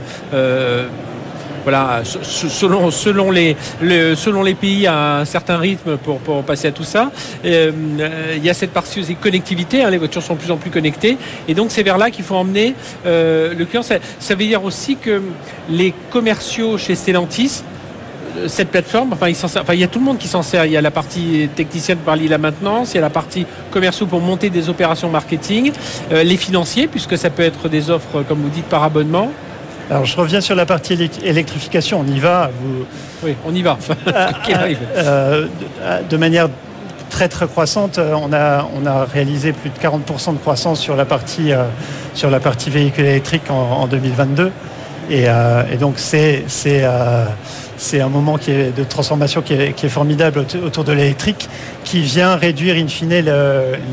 Euh, euh, voilà, se- se- selon, selon, les, le- selon les pays à un certain rythme pour, passer à tout ça. Euh, euh, Il y a cette partie connectivité, hein, les voitures sont de plus en plus connectées, et donc c'est vers là qu'il faut emmener euh, le client. Ça, veut dire aussi que les commerciaux chez Stellantis cette plateforme, enfin il, y a tout le monde qui s'en sert. Il y a la partie technicienne pour lier la maintenance, il y a la partie commerciaux pour monter des opérations marketing, les financiers, puisque ça peut être des offres, comme vous dites, par abonnement. Alors je reviens sur la partie électrification. On y va. Oui, on y va. de manière très très croissante. Euh, on a, on a réalisé plus de 40% de croissance sur la partie, euh, sur la partie véhicule électrique en, 2022. Euh, et, donc c'est, c'est, un moment qui est de transformation qui est, qui est formidable autour de l'électrique, qui vient réduire in fine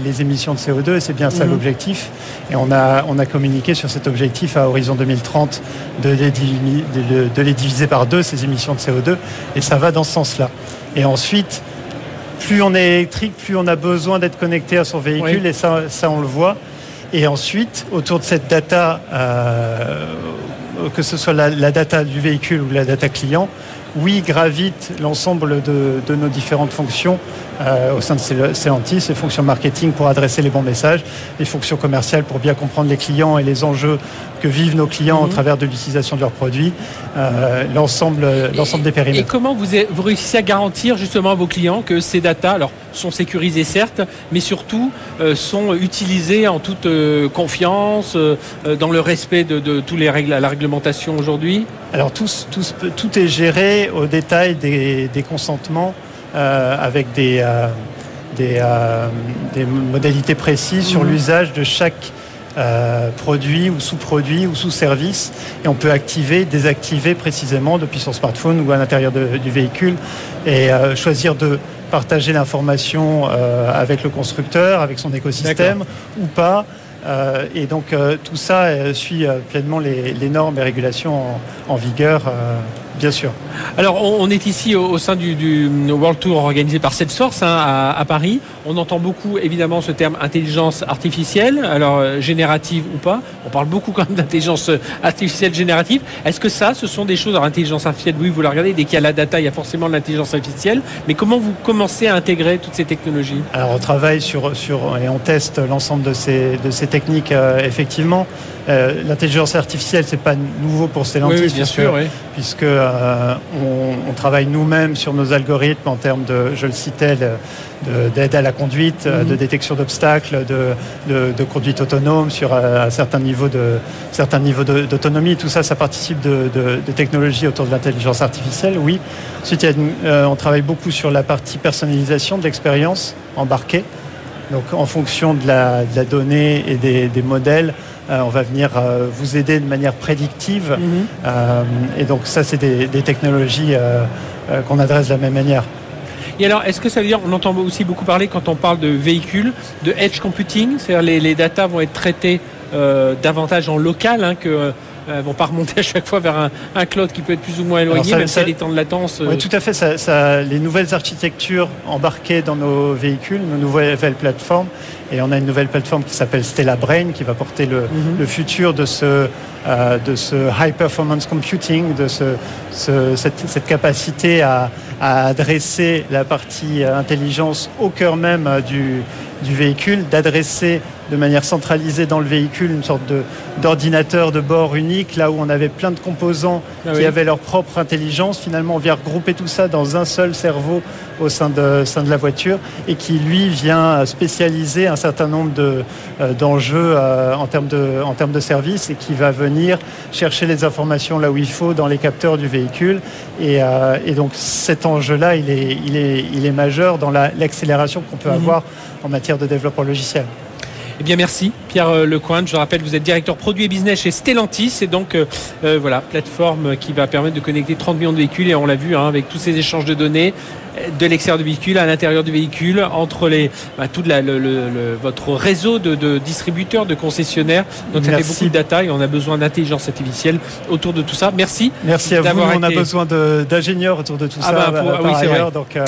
les émissions de CO2, et c'est bien ça mhm. l'objectif. Et on a, on a communiqué sur cet objectif à horizon 2030 de les, de, de les diviser par deux, ces émissions de CO2, et ça va dans ce sens-là. Et ensuite, plus on est électrique, plus on a besoin d'être connecté à son véhicule, et ça, ça, on le voit. Et ensuite, autour de cette data, euh, que ce soit la, data du véhicule ou la data client, oui, gravite l'ensemble de, nos différentes fonctions euh, au sein de Celantis, les fonctions marketing pour adresser les bons messages, les fonctions commerciales pour bien comprendre les clients et les enjeux que vivent nos clients au mhm. travers de l'utilisation de leurs produits, euh, l'ensemble, l'ensemble des périmètres. Et comment vous, vous réussissez à garantir justement à vos clients que ces datas alors, sont sécurisées certes, mais surtout euh, sont utilisées en toute confiance, dans le respect de, de tous les règles, la réglementation aujourd'hui? Alors tout, tout, tout est géré au détail des, consentements euh, avec des, euh, euh, des, modalités précises sur mhm. l'usage de chaque produit ou sous-produit ou sous-service et on peut activer, désactiver précisément depuis son smartphone ou à l'intérieur du véhicule et choisir de partager l'information avec le constructeur, avec son écosystème ou pas. et donc tout ça suit pleinement les, normes et régulations en vigueur Bien sûr. Alors, on, est ici au, sein du, World Tour organisé par Salesforce hein, à, Paris. On entend beaucoup, évidemment, ce terme intelligence artificielle, alors euh, générative ou pas. On parle beaucoup quand même d'intelligence euh, artificielle générative. Est-ce que ça, ce sont des choses, alors intelligence artificielle, oui, vous la regardez, dès qu'il y a la data, il y a forcément l'intelligence artificielle. Mais comment vous commencez à intégrer toutes ces technologies? Alors, on travaille sur, sur et on teste l'ensemble de ces, de ces techniques, euh, effectivement. L'intelligence artificielle, c'est pas nouveau pour Stellantis, bien sûr, puisque euh, on, travaille nous-mêmes sur nos algorithmes en termes de, je le citais, d'aide à la conduite, mhm. de détection d'obstacles, de, conduite autonome sur euh, un certain de certains niveaux d'autonomie. Tout ça, ça participe de, technologies autour de l'intelligence artificielle. Oui. Ensuite, euh, on travaille beaucoup sur la partie personnalisation de l'expérience embarquée. Donc, en fonction de la, donnée et des modèles, euh, on va venir euh, vous aider de manière prédictive. Mhm. Euh, et donc ça, c'est des, technologies qu'on adresse de la même manière. Et alors, est-ce que ça veut dire, on entend aussi beaucoup parler quand on parle de véhicules, de edge computing, c'est-à-dire les, les datas vont être traitées davantage en local hein, que ne euh, vont pas remonter à chaque fois vers un, cloud qui peut être plus ou moins éloigné, même si les temps de latence. Oui, euh, tout à fait. Ça, les nouvelles architectures embarquées dans nos véhicules, nos nouvelles plateformes, et on a une nouvelle plateforme qui s'appelle Stella Brain qui va porter le, mhm. futur de ce, euh, de ce high performance computing, de ce, cette, capacité à, à, adresser la partie intelligence au cœur même du, du véhicule, d'adresser de manière centralisée dans le véhicule une sorte d'ordinateur de, bord unique, là où on avait plein de composants ah qui avaient leur propre intelligence. Finalement, on vient regrouper tout ça dans un seul cerveau au sein de, sein de la voiture et qui, lui, vient spécialiser un certain nombre euh, d'enjeux euh, en, termes de, en termes de services et qui va venir chercher les informations là où il faut dans les capteurs du véhicule. Et, euh, donc cet enjeu-là, il est, il, est, il est majeur dans l'accélération qu'on peut mhm. avoir en matière de développement logiciel. Eh bien, merci Pierre euh, Lecointe. Je rappelle, vous êtes directeur produit et business chez Stellantis. Et donc, euh, euh, voilà, plateforme qui va permettre de connecter 30 millions de véhicules. Et on l'a vu hein, avec tous ces échanges de données de l'extérieur du véhicule à l'intérieur du véhicule, entre les, bah, tout le, votre réseau de, distributeurs, de concessionnaires. Donc ça fait beaucoup de data et on a besoin d'intelligence artificielle autour de tout ça. Merci. Merci à vous. On a besoin d'ingénieurs autour de tout ah ça. Bah, ah oui, c'est vrai. Donc, euh,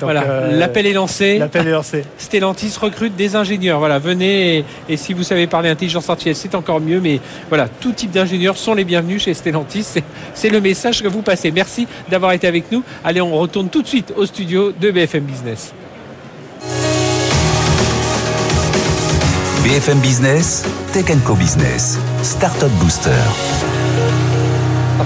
voilà. Euh, l'appel est lancé. L'appel est lancé. Stellantis recrute des ingénieurs. Voilà, venez et, si vous savez parler intelligence artificielle, c'est encore mieux. Mais voilà, tout type d'ingénieurs sont les bienvenus chez Stellantis. C'est le message que vous passez. Merci d'avoir été avec nous. Allez, on retourne tout de suite au studio de BFM Business. BFM Business, Tech Co Business, Startup Booster.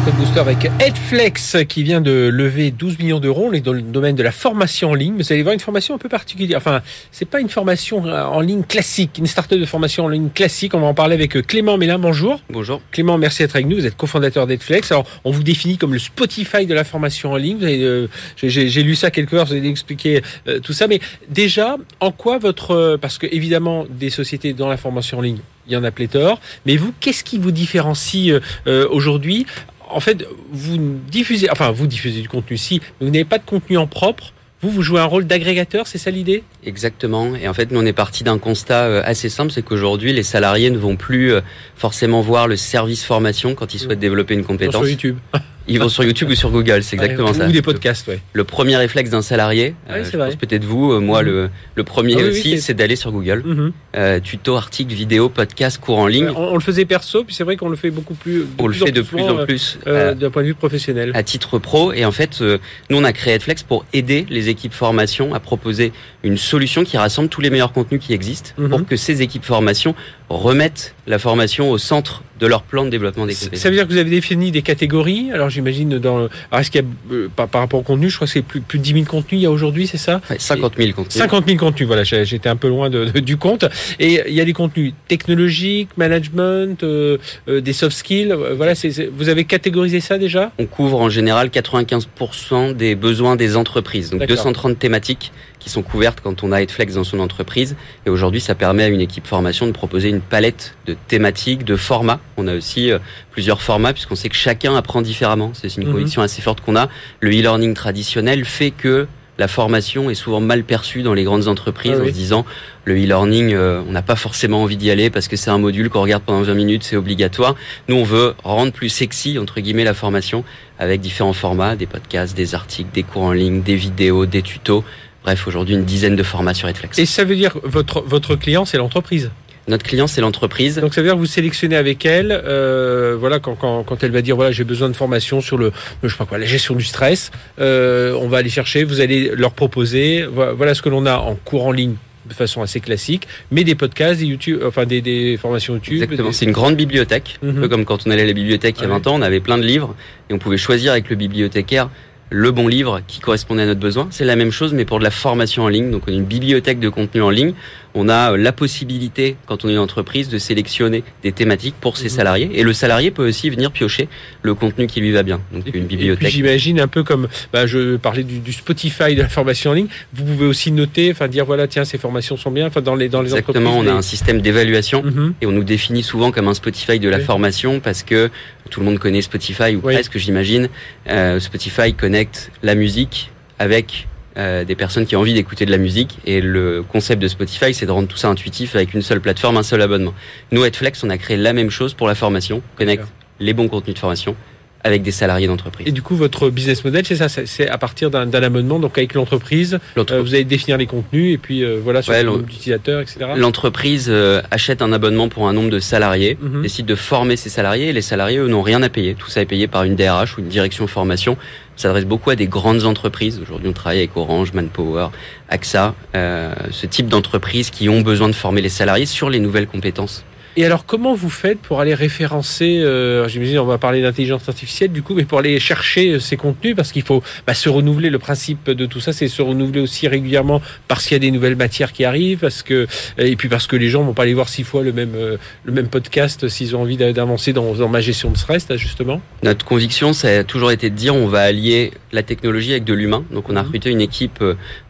Startup Booster avec Edflex qui vient de lever 12 millions d'euros dans le domaine de la formation en ligne. Vous allez voir une formation un peu particulière. Enfin, c'est pas une formation euh, en ligne classique, une startup de formation en ligne classique. On va en parler avec euh, Clément Mélin. Bonjour. Bonjour. Clément, merci d'être avec nous. Vous êtes cofondateur d'Edflex. Alors, on vous définit comme le Spotify de la formation en ligne. Euh, J'ai lu ça quelque part. Vous avez expliqué euh, tout ça. Mais déjà, en quoi votre, parce que évidemment, des sociétés dans la formation en ligne il y en a pléthore. Mais vous, qu'est-ce qui vous différencie euh, aujourd'hui? En fait, vous diffusez, enfin, vous diffusez du contenu, si, mais vous n'avez pas de contenu en propre. Vous, vous jouez un rôle d'agrégateur, c'est ça l'idée? Exactement. Et en fait, nous, on est parti d'un constat euh, assez simple, c'est qu'aujourd'hui, les salariés ne vont plus euh, forcément voir le service formation quand ils souhaitent développer une compétence. Sur YouTube. Ils vont sur YouTube ou sur Google, c'est exactement ouais, ça. Ou des podcasts, ouais. Le premier réflexe d'un salarié, ouais, euh, je pense peut-être vous, euh, moi, mmh. le, le premier ah, oui, aussi, oui, c'est d'aller sur Google. Mmh. Euh, tuto, articles, vidéos, podcasts, cours en ligne. On, on, le faisait perso, puis c'est vrai qu'on le fait beaucoup plus. on le fait de plus en plus. Euh, D'un point de vue professionnel. À titre pro. Et en fait, nous, on a créé Edflex pour aider les équipes formation à proposer une solution qui rassemble tous les meilleurs contenus qui existent mmh. pour que ces équipes formation remettent la formation au centre de leur plan de développement des compétences. Ça veut dire que vous avez défini des catégories. Alors j'imagine dans alors est-ce qu'il y a euh, par, par, rapport au contenu, je crois que c'est plus, plus de 10 000 contenus il y a aujourd'hui, c'est ça? Ouais, 50 000 contenus. 50 000 contenus, voilà, j'étais un peu loin de, de, du compte. Et il y a des contenus technologiques, management, euh, euh, des soft skills. Voilà, c est, c est, vous avez catégorisé ça déjà? On couvre en général 95% des besoins des entreprises, donc 230 thématiques qui sont couvertes quand on a Edflex dans son entreprise. Et aujourd'hui, ça permet à une équipe formation de proposer une palette de thématiques, de formats. On a aussi euh, plusieurs formats puisqu'on sait que chacun apprend différemment. C'est une mmh. conviction assez forte qu'on a. Le e-learning traditionnel fait que la formation est souvent mal perçue dans les grandes entreprises ah oui. en se disant le e-learning, euh, on n'a pas forcément envie d'y aller parce que c'est un module qu'on regarde pendant 20 minutes, c'est obligatoire. Nous, on veut rendre plus sexy, entre guillemets, la formation avec différents formats, des podcasts, des articles, des cours en ligne, des vidéos, des tutos. Bref, aujourd'hui, une dizaine de formats sur Edflex. Et ça veut dire votre votre client, c'est l'entreprise notre client, c'est l'entreprise. Donc ça veut dire que vous sélectionnez avec elle, euh, voilà, quand, quand, quand, elle va dire voilà j'ai besoin de formation sur le, je sais pas quoi, la gestion du stress, euh, on va aller chercher, vous allez leur proposer, voilà ce que l'on a en cours en ligne de façon assez classique, mais des podcasts, des YouTube, enfin des, des formations YouTube. Exactement. Des... C'est une grande bibliothèque, mm -hmm. un peu comme quand on allait à la bibliothèque il y a 20 ans, on avait plein de livres et on pouvait choisir avec le bibliothécaire le bon livre qui correspondait à notre besoin. C'est la même chose, mais pour de la formation en ligne. Donc, une bibliothèque de contenu en ligne. On a la possibilité, quand on est une entreprise, de sélectionner des thématiques pour ses mmh. salariés. Et le salarié peut aussi venir piocher le contenu qui lui va bien. Donc, une bibliothèque. J'imagine un peu comme, bah, je parlais du, du, Spotify de la formation en ligne. Vous pouvez aussi noter, enfin, dire, voilà, tiens, ces formations sont bien. Enfin, dans les, dans les Exactement. entreprises. On a un système d'évaluation mmh. et on nous définit souvent comme un Spotify de la oui. formation parce que tout le monde connaît Spotify ou oui. presque, j'imagine. Euh, Spotify connecte la musique avec euh, des personnes qui ont envie d'écouter de la musique. Et le concept de Spotify, c'est de rendre tout ça intuitif avec une seule plateforme, un seul abonnement. Nous, Edflex, on a créé la même chose pour la formation, connecte les bons contenus de formation avec des salariés d'entreprise. Et du coup, votre business model, c'est ça, c'est à partir d'un abonnement, donc avec l'entreprise, euh, vous allez définir les contenus et puis euh, voilà sur ouais, le nombre d'utilisateurs, etc. L'entreprise euh, achète un abonnement pour un nombre de salariés, mm -hmm. décide de former ses salariés et les salariés, eux, n'ont rien à payer. Tout ça est payé par une DRH ou une direction formation. S'adresse beaucoup à des grandes entreprises. Aujourd'hui, on travaille avec Orange, Manpower, AXA, euh, ce type d'entreprises qui ont besoin de former les salariés sur les nouvelles compétences. Et alors, comment vous faites pour aller référencer euh, J'imagine, on va parler d'intelligence artificielle, du coup, mais pour aller chercher euh, ces contenus, parce qu'il faut bah, se renouveler. Le principe de tout ça, c'est se renouveler aussi régulièrement, parce qu'il y a des nouvelles matières qui arrivent, parce que et puis parce que les gens vont pas aller voir six fois le même euh, le même podcast s'ils ont envie d'avancer dans, dans, ma gestion de stress, là, justement. Notre conviction, ça a toujours été de dire, on va allier la technologie avec de l'humain. Donc, on a recruté une équipe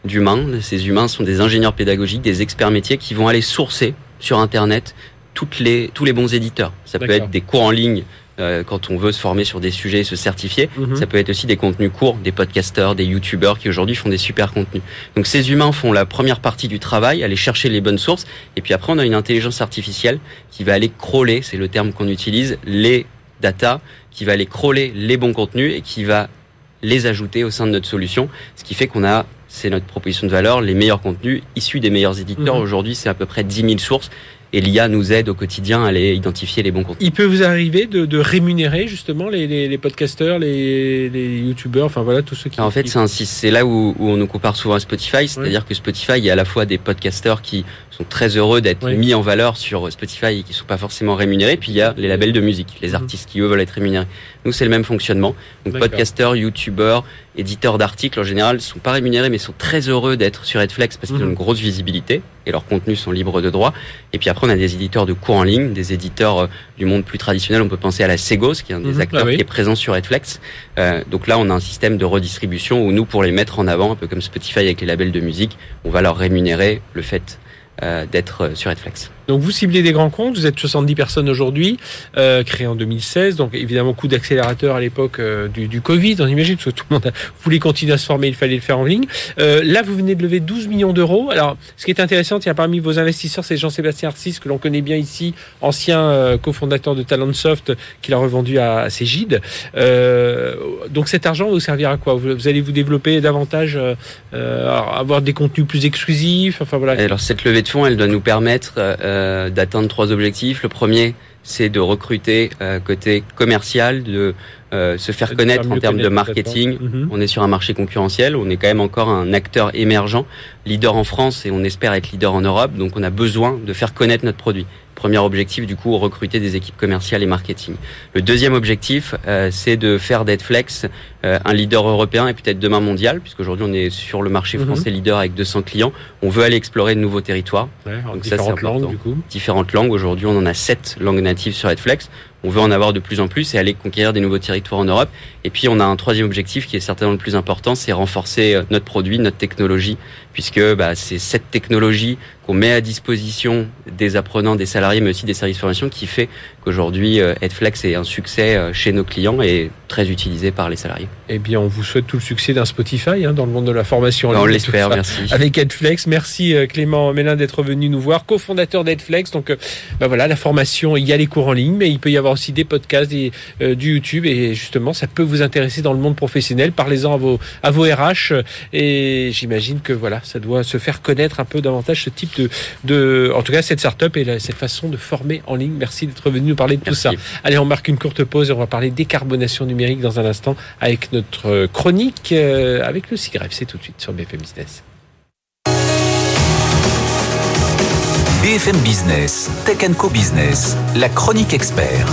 d'humains. Ces humains sont des ingénieurs pédagogiques, des experts métiers qui vont aller sourcer sur Internet toutes les, tous les bons éditeurs. Ça peut être des cours en ligne euh, quand on veut se former sur des sujets et se certifier. Mm -hmm. Ça peut être aussi des contenus courts, des podcasteurs, des youtubeurs qui aujourd'hui font des super contenus. Donc ces humains font la première partie du travail, aller chercher les bonnes sources. Et puis après, on a une intelligence artificielle qui va aller crawler, c'est le terme qu'on utilise, les data, qui va aller crawler les bons contenus et qui va les ajouter au sein de notre solution. Ce qui fait qu'on a c'est notre proposition de valeur, les meilleurs contenus issus des meilleurs éditeurs. Mmh. Aujourd'hui, c'est à peu près 10 000 sources et l'IA nous aide au quotidien à aller identifier les bons contenus. Il peut vous arriver de, rémunérer justement les, les, podcasteurs, les, les youtubeurs, enfin voilà, tous ceux qui... en fait, c'est là où, on nous compare souvent à Spotify, c'est-à-dire que Spotify, il y a à la fois des podcasteurs qui sont très heureux d'être mis en valeur sur Spotify et qui sont pas forcément rémunérés. Puis il y a les labels de musique, les mhm. artistes qui eux veulent être rémunérés. Nous, c'est le même fonctionnement. Donc podcasteurs, youtubeurs, éditeurs d'articles en général sont pas rémunérés, mais sont très heureux d'être sur Redflex parce qu'ils ont mhm. une grosse visibilité et leurs contenus sont libres de droit. Et puis après, on a des éditeurs de cours en ligne, des éditeurs euh, du monde plus traditionnel. On peut penser à la Segos, qui est un des mhm. acteurs ah qui est présent sur Redflex. Euh, donc là, on a un système de redistribution où nous, pour les mettre en avant, un peu comme Spotify avec les labels de musique, on va leur rémunérer le fait d'être sur Redflex. Donc vous ciblez des grands comptes, vous êtes 70 personnes aujourd'hui, euh, créé en 2016, donc évidemment coup d'accélérateur à l'époque euh, du, du, Covid, on imagine, parce que tout le monde voulait continuer à se former, il fallait le faire en ligne. Euh, là, vous venez de lever 12 millions d'euros. Alors, ce qui est intéressant, il y a parmi vos investisseurs, c'est Jean-Sébastien Arcis, que l'on connaît bien ici, ancien euh, cofondateur de Talentsoft, qui l'a revendu à, à Cégide. Euh, donc cet argent va vous servir à quoi? Vous, allez vous développer davantage, avoir des contenus plus exclusifs, enfin voilà. Alors cette levée de fonds, elle doit nous permettre euh, d'atteindre trois objectifs. Le premier, c'est de recruter euh, côté commercial, de euh, se faire connaître en termes de marketing. Mhm. On est sur un marché concurrentiel, on est quand même encore un acteur émergent, leader en France et on espère être leader en Europe. Donc on a besoin de faire connaître notre produit. Premier objectif, du coup, recruter des équipes commerciales et marketing. Le deuxième objectif, euh, c'est de faire d'Edflex euh, un leader européen et peut-être demain mondial, puisqu'aujourd'hui on est sur le marché mhm. français leader avec 200 clients. On veut aller explorer de nouveaux territoires. Donc différentes ça, langues, du coup. Différentes langues. Aujourd'hui, on en a sept langues natives sur Edflex. On veut en avoir de plus en plus et aller conquérir des nouveaux territoires en Europe. Et puis on a un troisième objectif qui est certainement le plus important, c'est renforcer euh, notre produit, notre technologie, puisque bah, c'est cette technologie qu'on met à disposition des apprenants, des salariés, mais aussi des services de formation, qui fait qu'aujourd'hui euh, Edflex est un succès euh, chez nos clients et très utilisé par les salariés. Eh bien, on vous souhaite tout le succès d'un Spotify hein, dans le monde de la formation. on l'espère, merci. Avec Edflex, merci Clément Mélin d'être venu nous voir, cofondateur d'Edflex. Donc, bah voilà, la formation, il y a les cours en ligne, mais il peut y avoir aussi des podcasts, des, euh, du YouTube, et justement, ça peut vous intéresser dans le monde professionnel. Parlez-en à vos, à vos RH, et j'imagine que voilà, ça doit se faire connaître un peu davantage ce type de, de en tout cas, cette start-up et cette façon de former en ligne. Merci d'être venu nous parler de tout ça. Allez, on marque une courte pause et on va parler décarbonation numérique dans un instant avec notre chronique euh, avec le CIGREF. C'est tout de suite sur BFM Business. BFM Business, Tech Co Business, la chronique expert.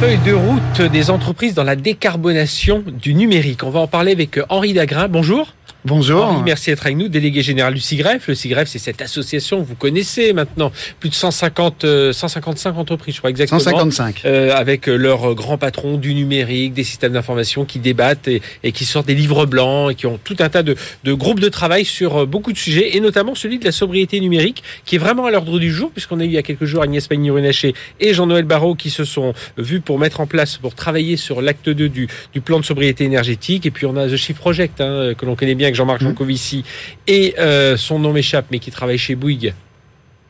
Feuille de route des entreprises dans la décarbonation du numérique. On va en parler avec Henri Dagrin. Bonjour. Bonjour. merci d'être avec nous, délégué général du CIGREF. Le CIGREF, c'est cette association que vous connaissez maintenant, plus de 150, 155 euh, entreprises, je crois exactement. 155. Euh, avec leurs grands patrons du numérique, des systèmes d'information qui débattent et, qui sortent des livres blancs et qui ont tout un tas de, groupes de travail sur euh, beaucoup de sujets et notamment celui de la sobriété numérique qui est vraiment à l'ordre du jour puisqu'on a eu il y a quelques jours Agnès Pannier-Runacher et Jean-Noël Barrault qui se sont vus pour mettre en place, pour travailler sur l'acte 2 du, du plan de sobriété énergétique. Et puis on a The Shift Project hein, que l'on connaît bien Jean-Marc mmh. Jancovici, et euh, son nom m'échappe, mais qui travaille chez Bouygues.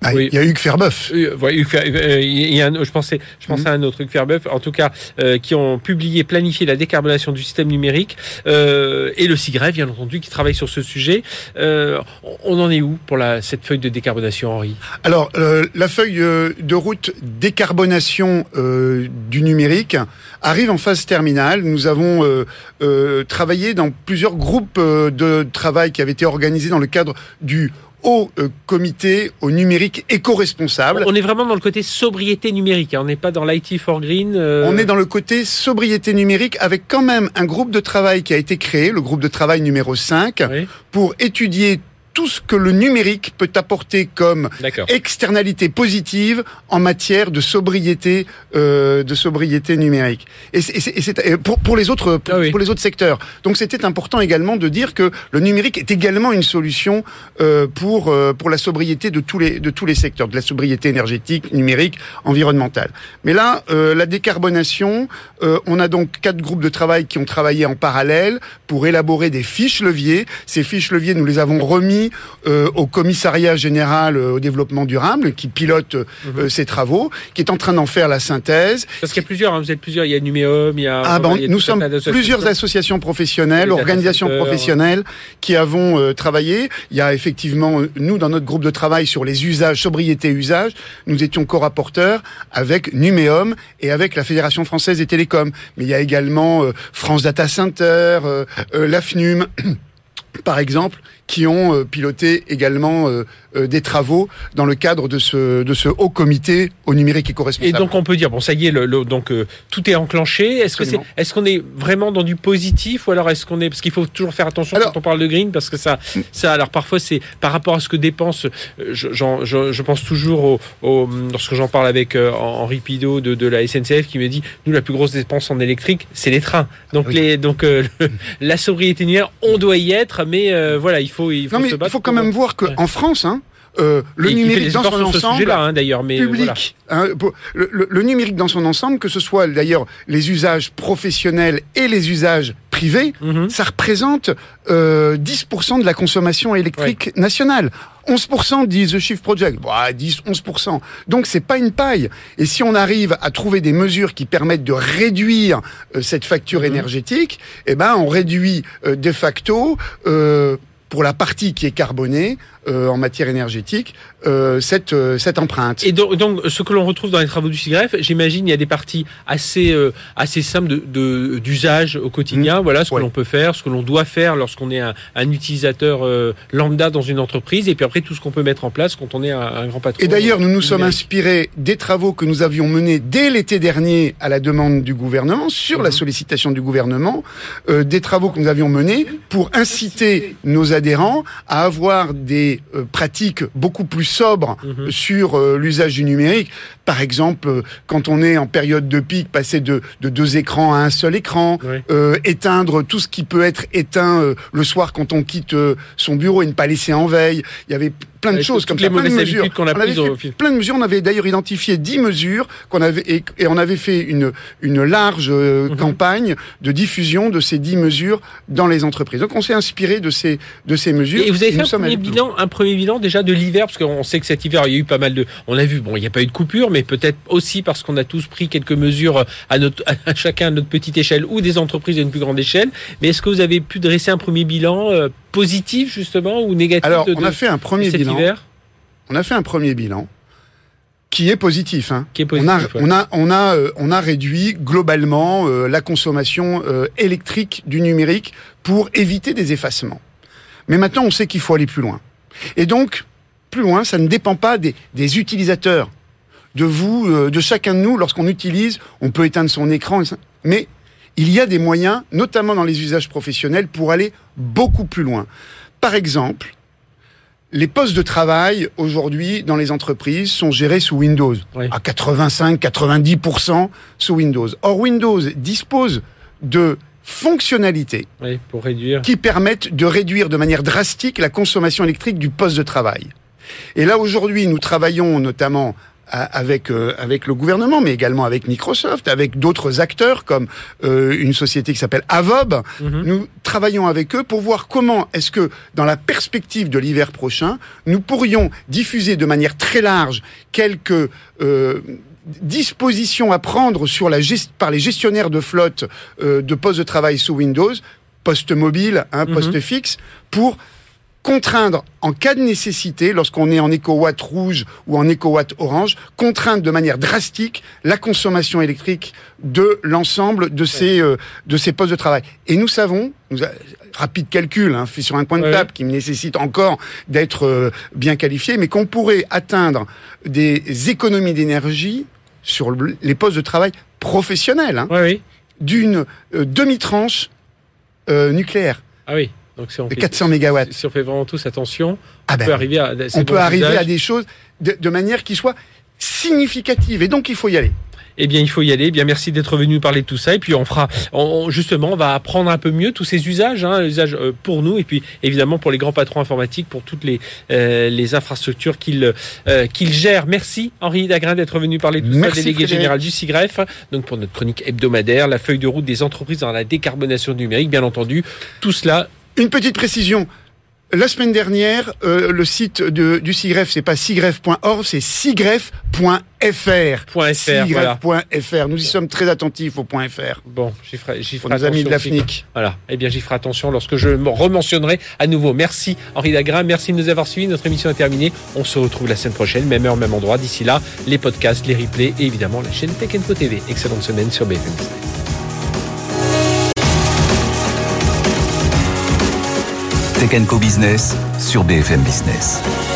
Ah, il y a Hugues Ferbeuf. Euh, euh, il y a je pensais, je pensais à un autre Hugues Ferbeuf, en tout cas, qui ont publié, planifié la décarbonation du système numérique, et le CIGREF, bien entendu, qui travaille sur ce sujet. on en est où pour la, cette feuille de décarbonation, Henri? Alors, la feuille de route décarbonation du numérique arrive en phase terminale. Nous avons travaillé dans plusieurs groupes de travail qui avaient été organisés dans le cadre du au euh, comité au numérique éco-responsable. On est vraiment dans le côté sobriété numérique, hein. on n'est pas dans l'IT for Green. Euh. On est dans le côté sobriété numérique avec quand même un groupe de travail qui a été créé, le groupe de travail numéro 5, pour étudier tout ce que le numérique peut apporter comme externalité positive en matière de sobriété, euh, de sobriété numérique. Et c'est pour, pour les autres, pour, ah les autres secteurs. Donc c'était important également de dire que le numérique est également une solution euh, pour euh, pour la sobriété de tous les de tous les secteurs, de la sobriété énergétique, numérique, environnementale. Mais là, euh, la décarbonation, euh, on a donc quatre groupes de travail qui ont travaillé en parallèle pour élaborer des fiches leviers. Ces fiches leviers, nous les avons remis transmis au commissariat général au développement durable qui pilote mhm. ces travaux, qui est en train d'en faire la synthèse. Parce qu'il y a plusieurs, hein, vous êtes plusieurs, il y a Numéum, il y a... Ah bon, nous sommes plusieurs associations professionnelles, organisations professionnelles qui avons travaillé. Il y a effectivement, nous, dans notre groupe de travail sur les usages, sobriété usage, nous étions co-rapporteurs avec Numéum et avec la Fédération française des télécoms. Mais il y a également euh, France Data Center, euh, euh, l'AFNUM, par exemple, qui ont euh, piloté également euh, euh, des travaux dans le cadre de ce, de ce haut comité au numérique éco-responsable. Et donc on peut dire, bon ça y est, le, donc tout est enclenché. Est-ce que c'est, est-ce qu'on est vraiment dans du positif ou alors est-ce qu'on est, parce qu'il faut toujours faire attention quand on parle de green parce que ça, ça alors parfois c'est par rapport à ce que dépense, je, je, je pense toujours au, lorsque j'en parle avec Henri Pidot de, de, la SNCF qui me dit, nous la plus grosse dépense en électrique, c'est les trains. Donc les, donc la sobriété numérique, on doit y être, mais voilà, il faut il faut, non, mais il faut quand même voir qu'en France, hein, euh, le numérique dans son ensemble, hein, d'ailleurs, mais public, hein, le, numérique dans son ensemble, que ce soit d'ailleurs les usages professionnels et les usages privés, mhm. ça représente euh, 10% de la consommation électrique nationale. 11% disent The Shift Project. Bah, 10, 11%. Donc c'est pas une paille. Et si on arrive à trouver des mesures qui permettent de réduire euh, cette facture mhm. énergétique, eh ben on réduit euh, de facto euh, pour la partie qui est carbonée, euh, en matière énergétique euh, cette, euh, cette empreinte. Et donc, donc ce que l'on retrouve dans les travaux du CIGREF, j'imagine il y a des parties assez, assez simples de, d'usage au quotidien, mmh. voilà ce que l'on peut faire, ce que l'on doit faire lorsqu'on est un, un utilisateur lambda dans une entreprise, et puis après tout ce qu'on peut mettre en place quand on est un, grand patron. Et d'ailleurs, nous nous sommes inspirés des travaux que nous avions menés dès l'été dernier à la demande du gouvernement, sur la mmh. sollicitation du gouvernement, des travaux que nous avions menés pour inciter nos adhérents à avoir des euh, pratiques beaucoup plus sobres mhm. sur euh, l'usage du numérique. Par exemple, euh, quand on est en période de pic, passer de, deux écrans à un seul écran, éteindre tout ce qui peut être éteint le soir quand on quitte son bureau et ne pas laisser en veille. Il y avait plein de choses comme ça, plein de mesures. qu'on a, plein de mesures. On avait d'ailleurs identifié 10 mesures qu'on avait et, on avait fait une une large euh, mhm. campagne de diffusion de ces 10 mesures dans les entreprises. Donc on s'est inspiré de ces de ces mesures. Et vous avez fait un premier bilan, un premier bilan déjà de l'hiver parce qu'on sait que cet hiver il y a eu pas mal de, on a vu, bon il n'y a pas eu de coupure, mais peut-être aussi parce qu'on a tous pris quelques mesures à notre à chacun à notre petite échelle ou des entreprises à une plus grande échelle. Mais est-ce que vous avez pu dresser un premier bilan euh, positif justement ou négatif Alors, on a fait un premier bilan. On a fait un premier bilan qui est positif. Hein. Qui est positif on, a, on, a, euh, on, a, réduit globalement euh, la consommation euh, électrique du numérique pour éviter des effacements. Mais maintenant, on sait qu'il faut aller plus loin. Et donc, plus loin, ça ne dépend pas des, des utilisateurs, de vous, de chacun de nous. Lorsqu'on utilise, on peut éteindre son écran, mais il y a des moyens, notamment dans les usages professionnels, pour aller beaucoup plus loin. Par exemple, les postes de travail aujourd'hui dans les entreprises sont gérés sous Windows, à 85-90% sous Windows. Or, Windows dispose de fonctionnalités pour réduire. qui permettent de réduire de manière drastique la consommation électrique du poste de travail. Et là, aujourd'hui, nous travaillons notamment avec euh, avec le gouvernement, mais également avec Microsoft, avec d'autres acteurs comme euh, une société qui s'appelle Avob. Mhm. Nous travaillons avec eux pour voir comment est-ce que dans la perspective de l'hiver prochain, nous pourrions diffuser de manière très large quelques euh, dispositions à prendre sur la par les gestionnaires de flotte de postes de travail sous Windows, poste mobile, mhm. poste fixe, pour contraindre en cas de nécessité, lorsqu'on est en éco-watt rouge ou en éco-watt orange, contraindre de manière drastique la consommation électrique de l'ensemble de ces euh, de ces postes de travail. Et nous savons, nous rapide calcul, hein, fait sur un point de table qui nécessite encore d'être euh, bien qualifié, mais qu'on pourrait atteindre des économies d'énergie sur les postes de travail professionnels hein, d'une euh, demi-tranche nucléaire. Ah oui. Donc si on fait, 400 mégawatts. Si on fait vraiment tous attention, ah on ben peut arriver à, on peut arriver à des choses de, manière qui soit significative. Et donc il faut y aller. Eh bien, il faut y aller. Eh bien, merci d'être venu parler de tout ça. Et puis, on fera, justement, on va apprendre un peu mieux tous ces usages, hein, usages euh, pour nous, et puis évidemment pour les grands patrons informatiques, pour toutes les euh, les infrastructures qu'ils euh, qu'ils gèrent. Merci Henri Dagrin d'être venu parler de tout ça, délégué général du CIGREF. Donc pour notre chronique hebdomadaire, la feuille de route des entreprises dans la décarbonation numérique, bien entendu. Tout cela une petite précision. la semaine dernière, euh, le site de, du SIGREF, c'est pas sigref.org, c'est sigref.fr. .fr, Nous y sommes très attentifs au .fr. Bon, j'y ferai, j'y ferai amis de la FNIC. Voilà. Eh bien, j'y ferai attention lorsque je me rementionnerai à nouveau. Merci Henri Dagra, merci de nous avoir suivis. Notre émission est terminée. On se retrouve la semaine prochaine, même heure, même endroit. D'ici là, les podcasts, les replays et évidemment la chaîne Tech TV. Excellente semaine sur BFM Tech Co Business sur BFM Business.